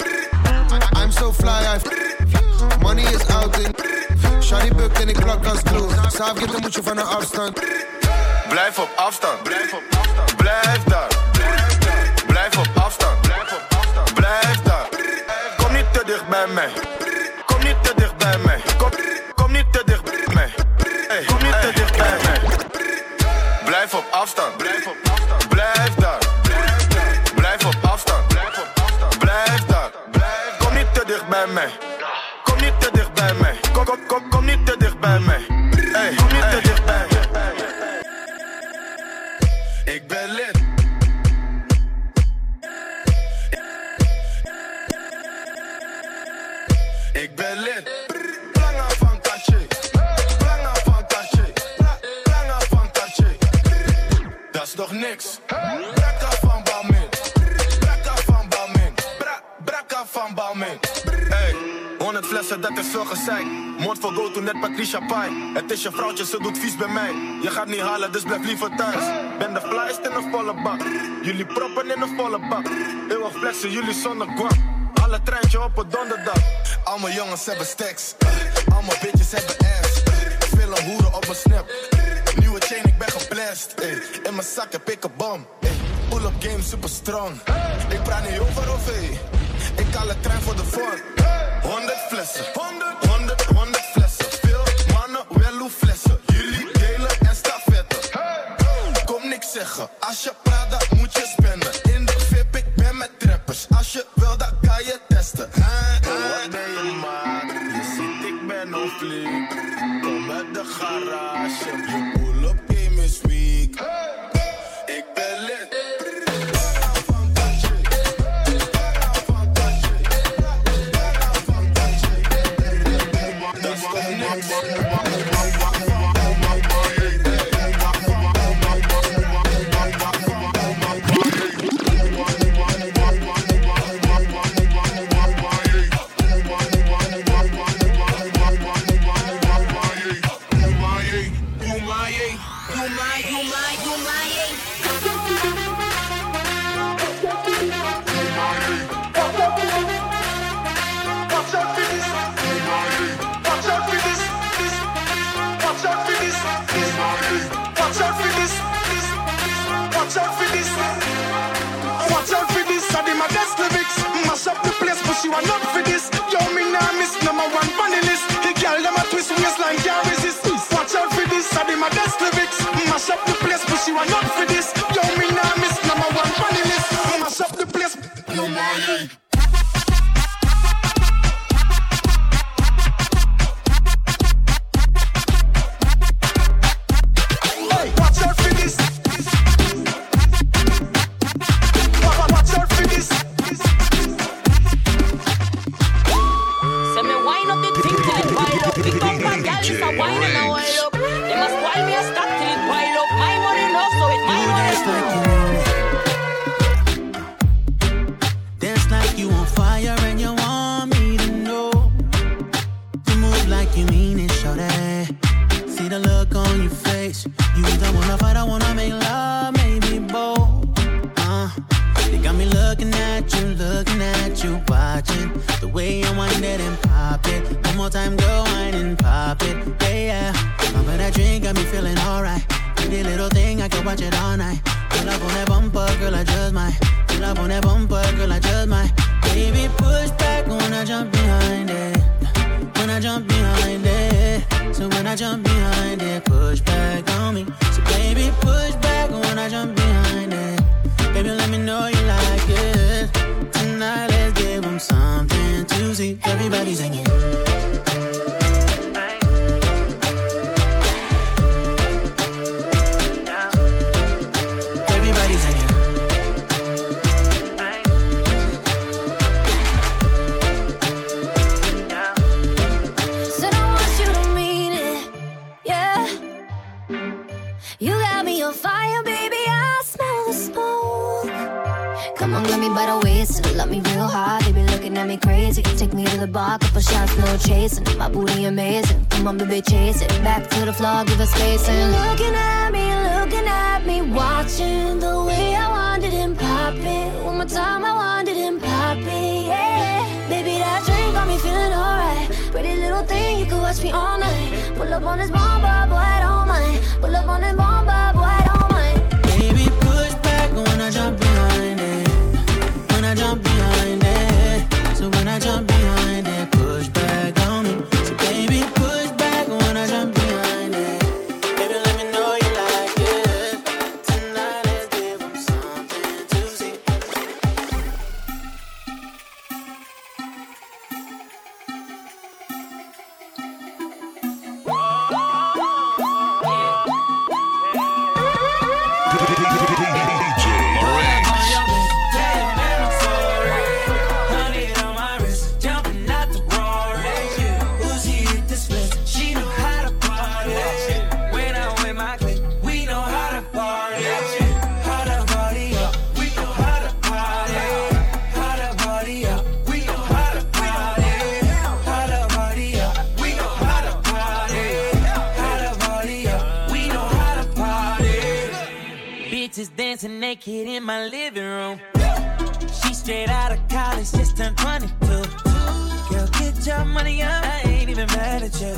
I'm so fly, I Money is out in. Shiny bukt en ik plak als glue. Saaf dan moet je van een afstand. Blijf op afstand. Blijf op afstand. Blijf daar. Blijf op afstand. Blijf op afstand. Blijf daar. Kom niet te dicht bij mij. ze doet vies bij mij. Je gaat niet halen, dus blijf liever thuis. Ben de flyest in een volle bak. Jullie proppen in een volle bak. Eeuwig flexen, jullie zonder kwam. Alle treintje op een donderdag. Alle jongens hebben stacks. Alle bitches hebben ass. Veel hoeren op mijn snap. Nieuwe chain, ik ben geblest. In mijn zak heb ik een bom. Pull-up game super strong. Ik praat niet over OV. Ik haal de trein voor de volgende. Don't let me by the waist, love me real hard. They be looking at me crazy. Take me to the bar, couple shots, no chasing. My booty amazing. Come on, baby, chase it. Back to the floor, give us space. And looking at me, looking at me, watching the way I wanted him poppin'. One more time, I wanted him poppin'. Yeah, baby, that drink got me feeling alright. Pretty little thing, you could watch me all night. Pull up on this bomb, boy, I don't mind. Pull up on this bomb. Naked in my living room. She straight out of college, just turned 22. Girl, get your money up, I ain't even mad at you.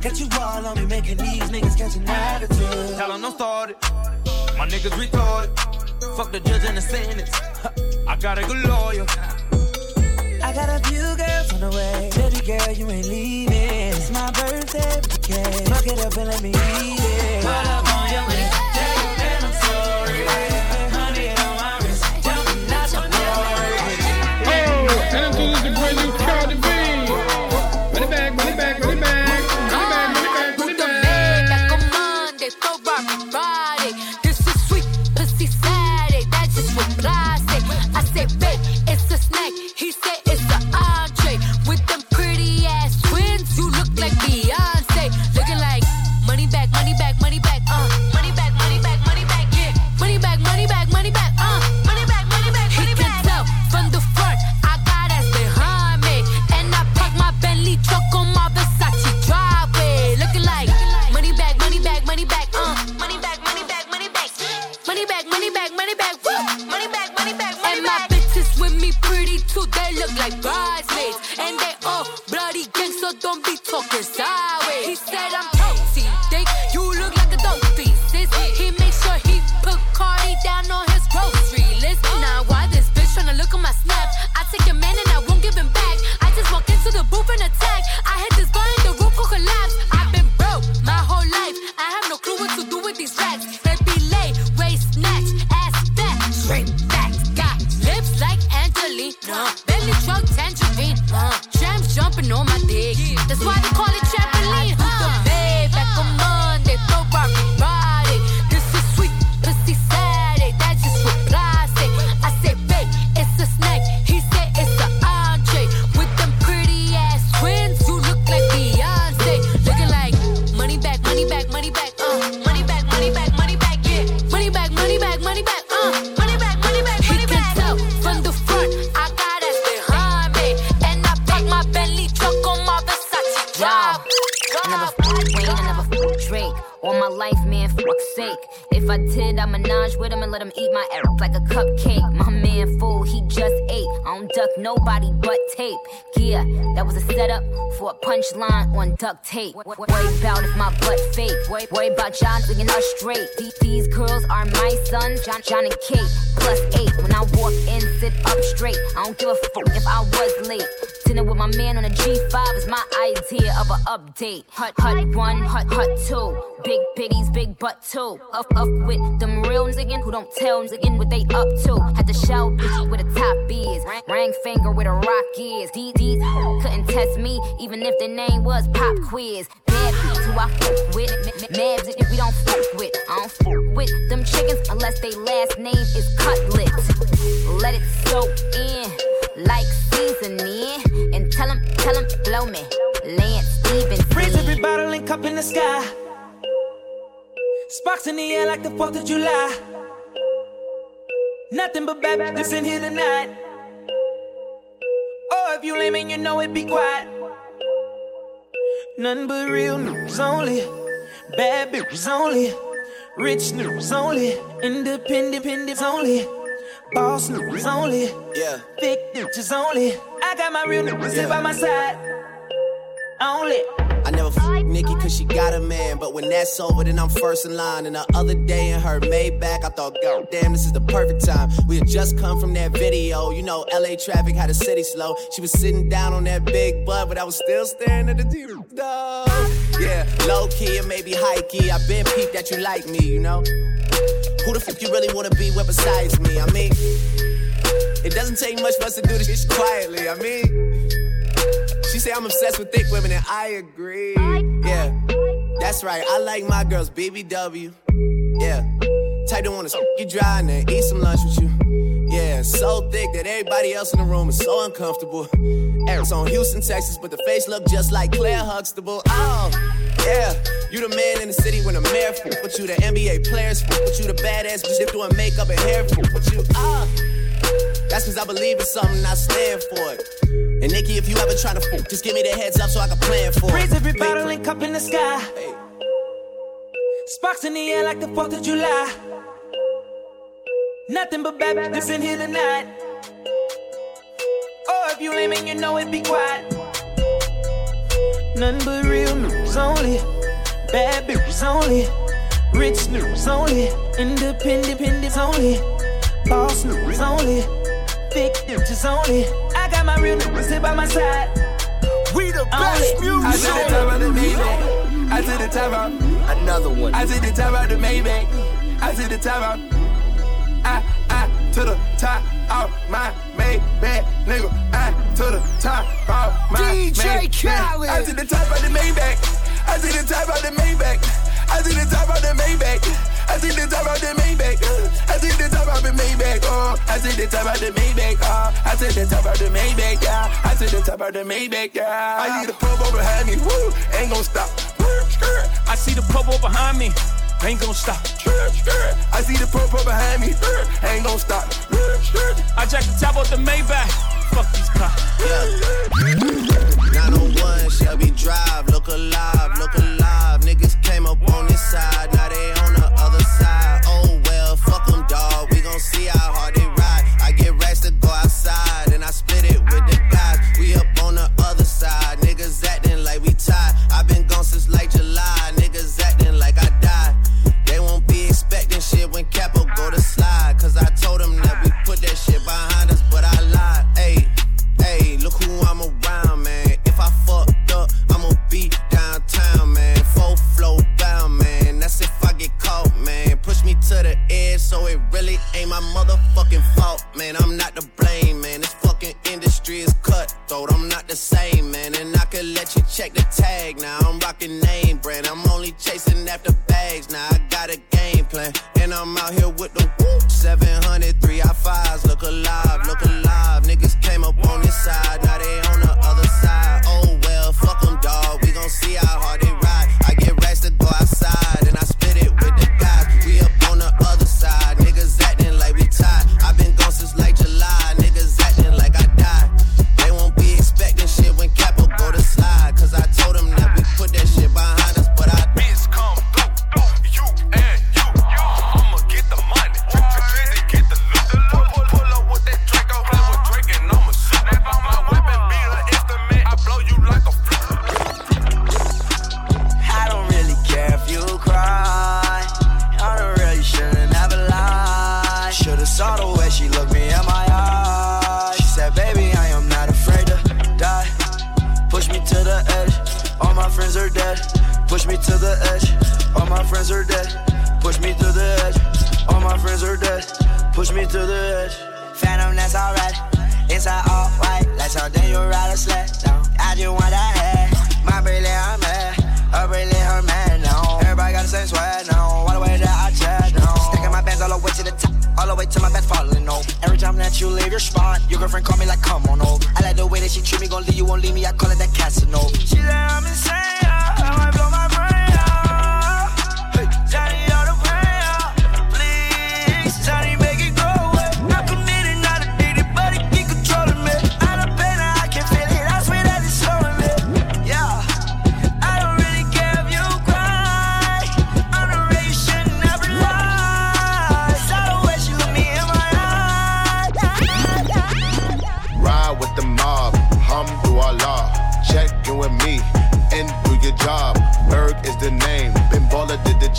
Got you all on me, making these niggas catch an attitude. Tell 'em don't start it. My niggas retarded. Fuck the judge and the sentence. I got a good lawyer. I got a few girls on the way. Baby girl, you ain't leaving. It's my birthday, okay. Fuck it up and let me eat it. Pull up on your way. Tape. Worry about if my butt fake. Worry, about John singing us straight. These, girls are my sons, John, John and Kate, plus eight. When I walk in, sit up straight. I don't give a fuck if I was late. Dinner with my man on a G5 is my idea of an update. Hut, hut one, hut, hut two. Big piggies, big butt two. Up, up with them real niggas who don't tell niggas what they up to. Finger where the rock is. These, these couldn't test me, even if the name was Pop Quiz. Bitch who I fuck with. Mad if we don't fuck with. I don't fuck with them chickens unless they last name is Cutlet. Let it soak in like seasoning. And tell 'em, tell 'em, blow me. Lance Stephenson. Raise every bottle and cup in the sky. Sparks in the air like the 4th of July. Nothing but bad bitches in here tonight. Oh, if you lame and you know it, be quiet. Nothing but real news only. Bad bitches only. Rich news only. Independent independents only. Boss news only. Yeah. Thick bitches only. I got my real niggas Yeah. by my side. Only. Nicki cause she got a man, but when that's over, then I'm first in line. And the other day in her Maybach, I thought, God damn, this is the perfect time. We had just come from that video, you know, LA traffic had the city slow. She was sitting down on that big butt, but I was still staring at the dog. Yeah, low key and maybe high key. I been peeped that you like me, you know. Who the fuck you really wanna be with besides me? I mean, it doesn't take much for us to do this shit quietly. I mean. She say I'm obsessed with thick women, and I agree. Yeah, that's right. I like my girls BBW. Yeah, type don't wanna you dry and then eat some lunch with you. Yeah, so thick that everybody else in the room is so uncomfortable. Eric's on Houston, Texas, but the face look just like Claire Huxtable. Oh, yeah, you the man in the city when the mayor f- with you, the NBA players f- with you, the badass bitch doing makeup and hair f- with you. Ah. That's cause I believe in something, I stand for it. And Nicki, if you ever try to fool, just give me the heads up so I can plan for it. Raise every bottle and cup in the sky. Sparks in the air like the 4th of July. Nothing but bad bitches in here tonight. Oh, if you lame and you know it, be quiet. Nothing but real news only. Bad bitches only. Rich news only. Independent independence only. Boss news only. Big bitches only. I got my real niggas here by my side. We the best music. I see the top of the Maybach. I see the top out. Another one. I see the top out the Maybach. I see the top out. I, I, to the top of my Maybach, nigga. I, to the top of my DJ Maybach. Khaled. I see the top of the Maybach. I see the top of the Maybach. I see the top of the Maybach. I see the top of the Maybach. uh, I see the top of the Maybach. Uh, oh, I see the top of the Maybach. Uh, oh, I see the top of the Maybach. Yeah, I see the top of the Maybach. Yeah, I see the purple behind me. Woo, ain't gon' stop. I see the purple behind me. Ain't gonna stop. I see the purple behind me. Uh, ain't gon' stop. I jacked the top off the Maybach. Fuck these cops. 901 Shelby Drive, look alive, look alive. Niggas came up on this side, now they motherfucking fault, man. I'm not to blame, man. This fucking industry is cutthroat. I'm not the same, man. And I could let you check the tag now. I'm rocking name brand. I'm only chasing after bags now. I got a game plan, and I'm out here with the whoop. 700, three I fives. Look alive, look alive. Niggas came up on this side, Same swag now. All the way that I chat now. Stacking my bands all the way to the top. All the way to my bed falling over. Every time that you leave your spot, your girlfriend call me like, come on over. I like the way that she treat me, gon' leave you, won't leave me. I call it that Casanova. She I'm insane, yeah. I might blow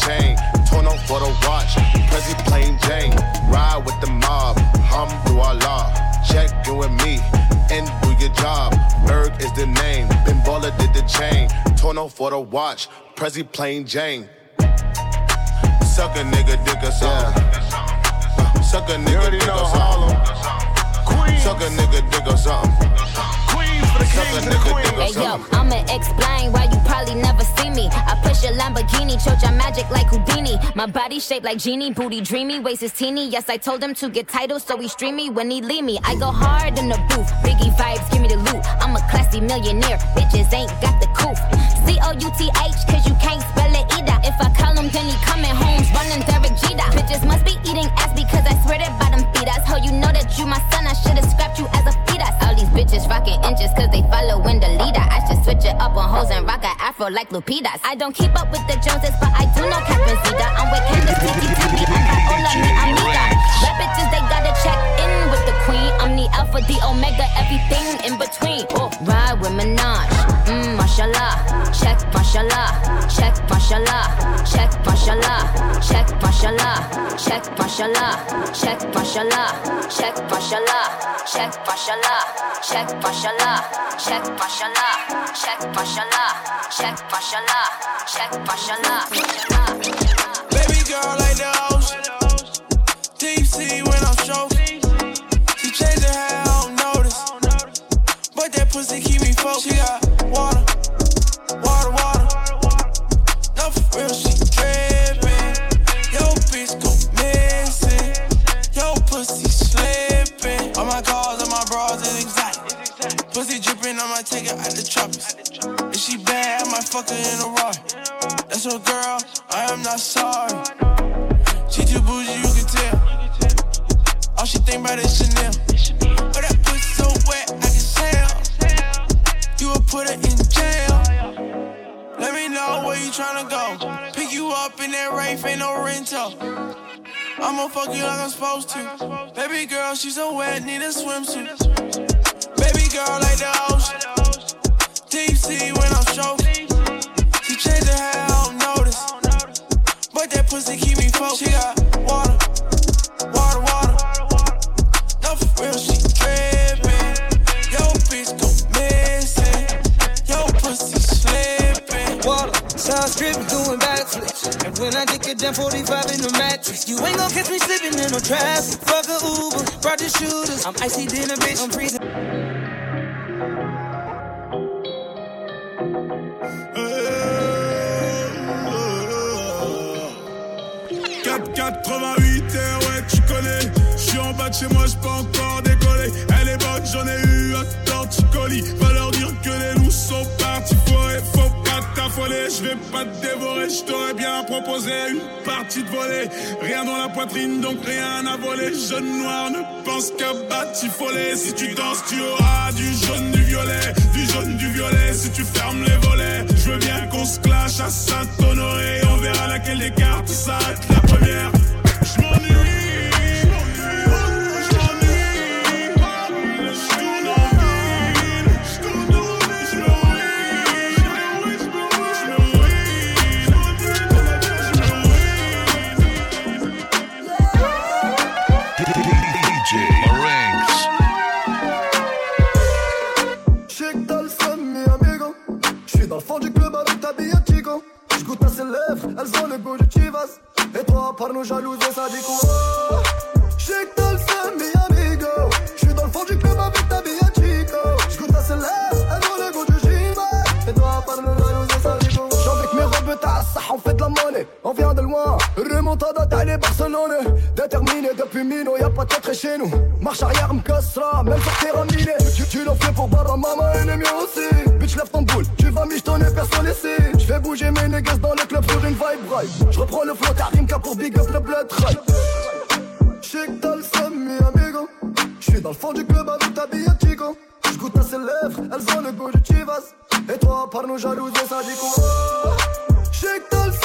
chain. Torn up for the watch, Prezi plain Jane. Ride with the mob, hum do Allah. Check in with me and do your job. Ferg is the name, Ben Baller did the chain. Torn up for the watch, Prezi plain Jane. Suck a nigga, dick or something. Suck a nigga, dick or something. Suck a nigga, dick or something. Suck a nigga, dick or Hey yo. I'ma explain why you probably never see me. I push a Lamborghini, choke your magic like Houdini. My body shaped like genie, booty dreamy, waist is teeny. Yes, I told him to get titles, so he stream me when he leave me. I go hard in the booth, Biggie vibes, give me the loot. I'm a classy millionaire, bitches ain't got the coof. C O U T H, cause you can't spell If I call him, then he coming home, running Derek Jeter. Bitches must be eating ass because I swear that bottom feed us. Ho, you know that you my son, I should've scrapped you as a fetus. All these bitches rocking inches cause they following the leader. I should switch it up on hoes and rock a afro like Lupitas. I don't keep up with the Joneses, but I do know Catherine Zeta. I'm with Candace, Tiki, Tiki, I got all of me, I'm. Rap bitches, they gotta check in with the queen. I'm the alpha, the omega, everything in between. Oh, ride with Minaj. Mmm, mashallah. Check, mashallah. Check, mashallah. Check, mashallah. Check, mashallah. Check, mashallah. Check, mashallah. Check, mashallah. Check, mashallah. Check, mashallah. Check, mashallah. Check, mashallah. Check, mashallah. Check, mashallah. Baby girl, I know. Deep sea when I'm stroking. She changed her hair, I don't notice. But that pussy keep me focused. She got water, water, water. No, for real, she drippin'. Yo, bitch go missing. Yo, pussy slipping. All my cars, all my bras, and exotic. Pussy dripping, I might take her out the tropics. If she bad, I might fuck her in a Roy. That's her girl, I am not sorry. Fuck you like I'm supposed to. Baby girl, she's so wet, need a swimsuit. Baby girl, like the ocean. Deep sea when I'm stroking. She changed her hair, I don't notice. But that pussy keep me focused. She got water, water, water. No, for real, she drippin'. Yo, bitch go missing. Yo, pussy slippin'. Water, sounds dripping, doing backflips. And when I get get down 45 in the mattress, you ain't gon' catch me slipping in no traffic. Fuck a Uber, brought the shooters. I'm icy dinner, bitch, I'm freezing. 488 heures, ouais, tu connais. J'suis en bas de chez moi, j'peux encore décoller. Elle est bonne, j'en ai eu un torticolis. Va leur dire que les loups sont partis. Faut t'affoler, j'vais pas te dévorer. J't'aurais bien proposé une partie de volée. Rien dans la poitrine, donc rien à voler. Jeune noir ne pense qu'à batifoler. Si tu danses, tu auras du jaune, du violet. Du jaune, du violet, si tu fermes les volets. Je veux bien qu'on se clash à Saint-Honoré. On verra laquelle des cartes s'arrête la première. DJ lèvres, elles ont le goût de Chivas. Et toi, par nos jalousies, ça dit quoi? Shake dans le seum, mi amigo. J'suis dans le fond du club avec ta billette Chico. J'goûte à ses lèvres, elles ont le goût de Chivas. Et toi, par nos jalousies, ça dit quoi? J'suis avec mes robes tasses, on fait de la monnaie. On vient de loin, remontada d'aller Barcelone. Déterminé depuis Mino, y'a pas de trait chez nous. Marche arrière, m'cassera, même sur terrain miné. Tu, tu l'as fait pour Barra Mama et les aussi. Bitch, lève ton boule, ici. J'fais bouger mes niggas dans le club sur une vibe right. J'reprends le flow, Karimka pour big up le blood right. Shake dans le seum, mi amigo. J'suis dans le fond du club avec ta billette Chico. J'goûte à ses lèvres, elles ont le goût de Chivas. Et toi, par nos jalousies, ça dit quoi? Le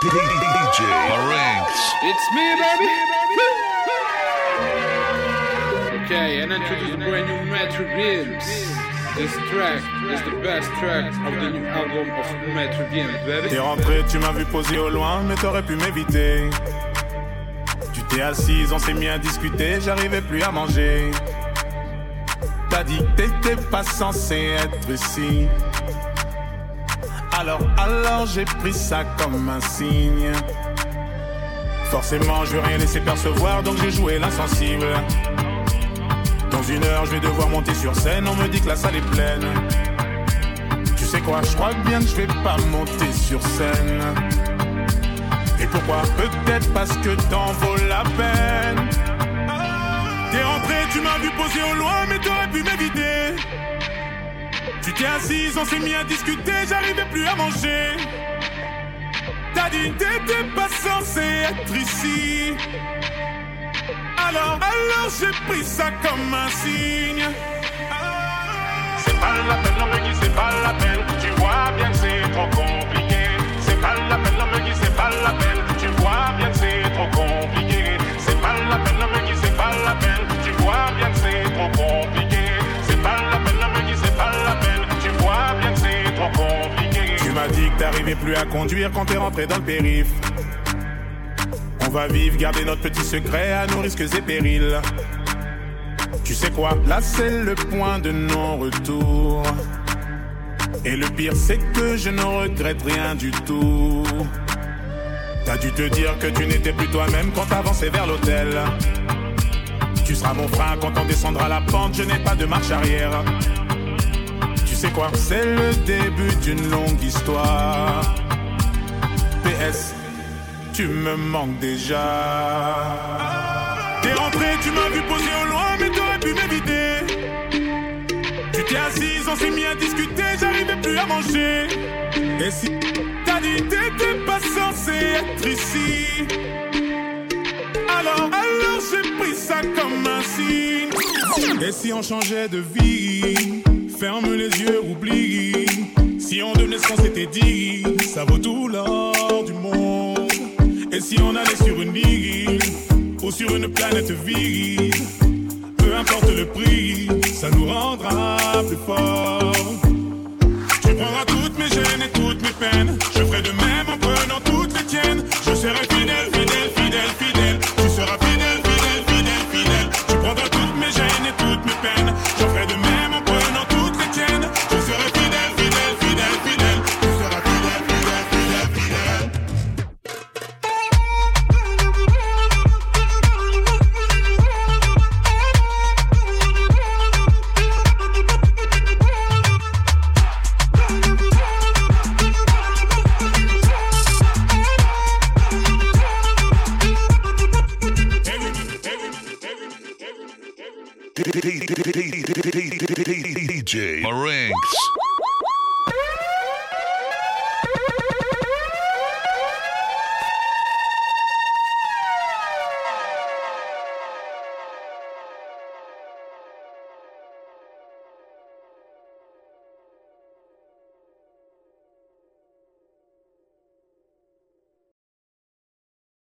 DJ Marinx. It's me, baby. Okay, and introduce the brand new Metro Games. This track is the best track of the new album of Metro Games, baby. T'es rentré, tu m'as vu poser au loin, mais t'aurais pu m'éviter. Tu t'es assise, on s'est mis à discuter, j'arrivais plus à manger. T'as dit que t'étais pas censé être ici. Alors, alors j'ai pris ça comme un signe. Forcément, je veux rien laisser percevoir, donc j'ai joué l'insensible. Dans une heure, je vais devoir monter sur scène, on me dit que la salle est pleine. Tu sais quoi, je crois bien que je vais pas monter sur scène. Et pourquoi? Peut-être parce que t'en vaut la peine. T'es rentré, tu m'as vu poser au loin, mais t'aurais pu m'éviter. Tu t'es assise, on s'est mis à discuter, j'arrivais plus à manger. T'as dit t'étais pas censé être ici. Alors, alors j'ai pris ça comme un signe. C'est pas la peine, non me dis c'est pas la peine. Tu vois bien que c'est trop compliqué. C'est pas la peine, non me dis c'est pas la peine. Tu vois bien que c'est trop compliqué. C'est pas la peine, non me plus à conduire quand t'es rentré dans le périph. On va vivre, garder notre petit secret à nos risques et périls. Tu sais quoi, là c'est le point de non-retour. Et le pire c'est que je ne regrette rien du tout. T'as dû te dire que tu n'étais plus toi-même quand t'avançais vers l'hôtel. Tu seras mon frein quand on descendra la pente, je n'ai pas de marche arrière. Sais quoi, c'est le début d'une longue histoire. PS, tu me manques déjà. T'es rentré, tu m'as vu poser au loin, mais t'aurais pu m'éviter. Tu t'es assise, on s'est mis à discuter, j'arrivais plus à manger. Et si t'as dit t'étais pas censé être ici, alors, alors j'ai pris ça comme un signe. Et si on changeait de vie, ferme les yeux, oublie. Si on devenait ce qu'on s'était dit, ça vaut tout l'or du monde. Et si on allait sur une île ou sur une planète vide, peu importe le prix, ça nous rendra plus forts. Tu prendras toutes mes gênes et toutes mes peines. Je ferai de même en prenant toutes les tiennes. Je serai fidèle, fidèle, fidèle, fidèle. Tu seras fidèle, fidèle, fidèle, fidèle. Tu prendras toutes mes gênes et toutes mes peines.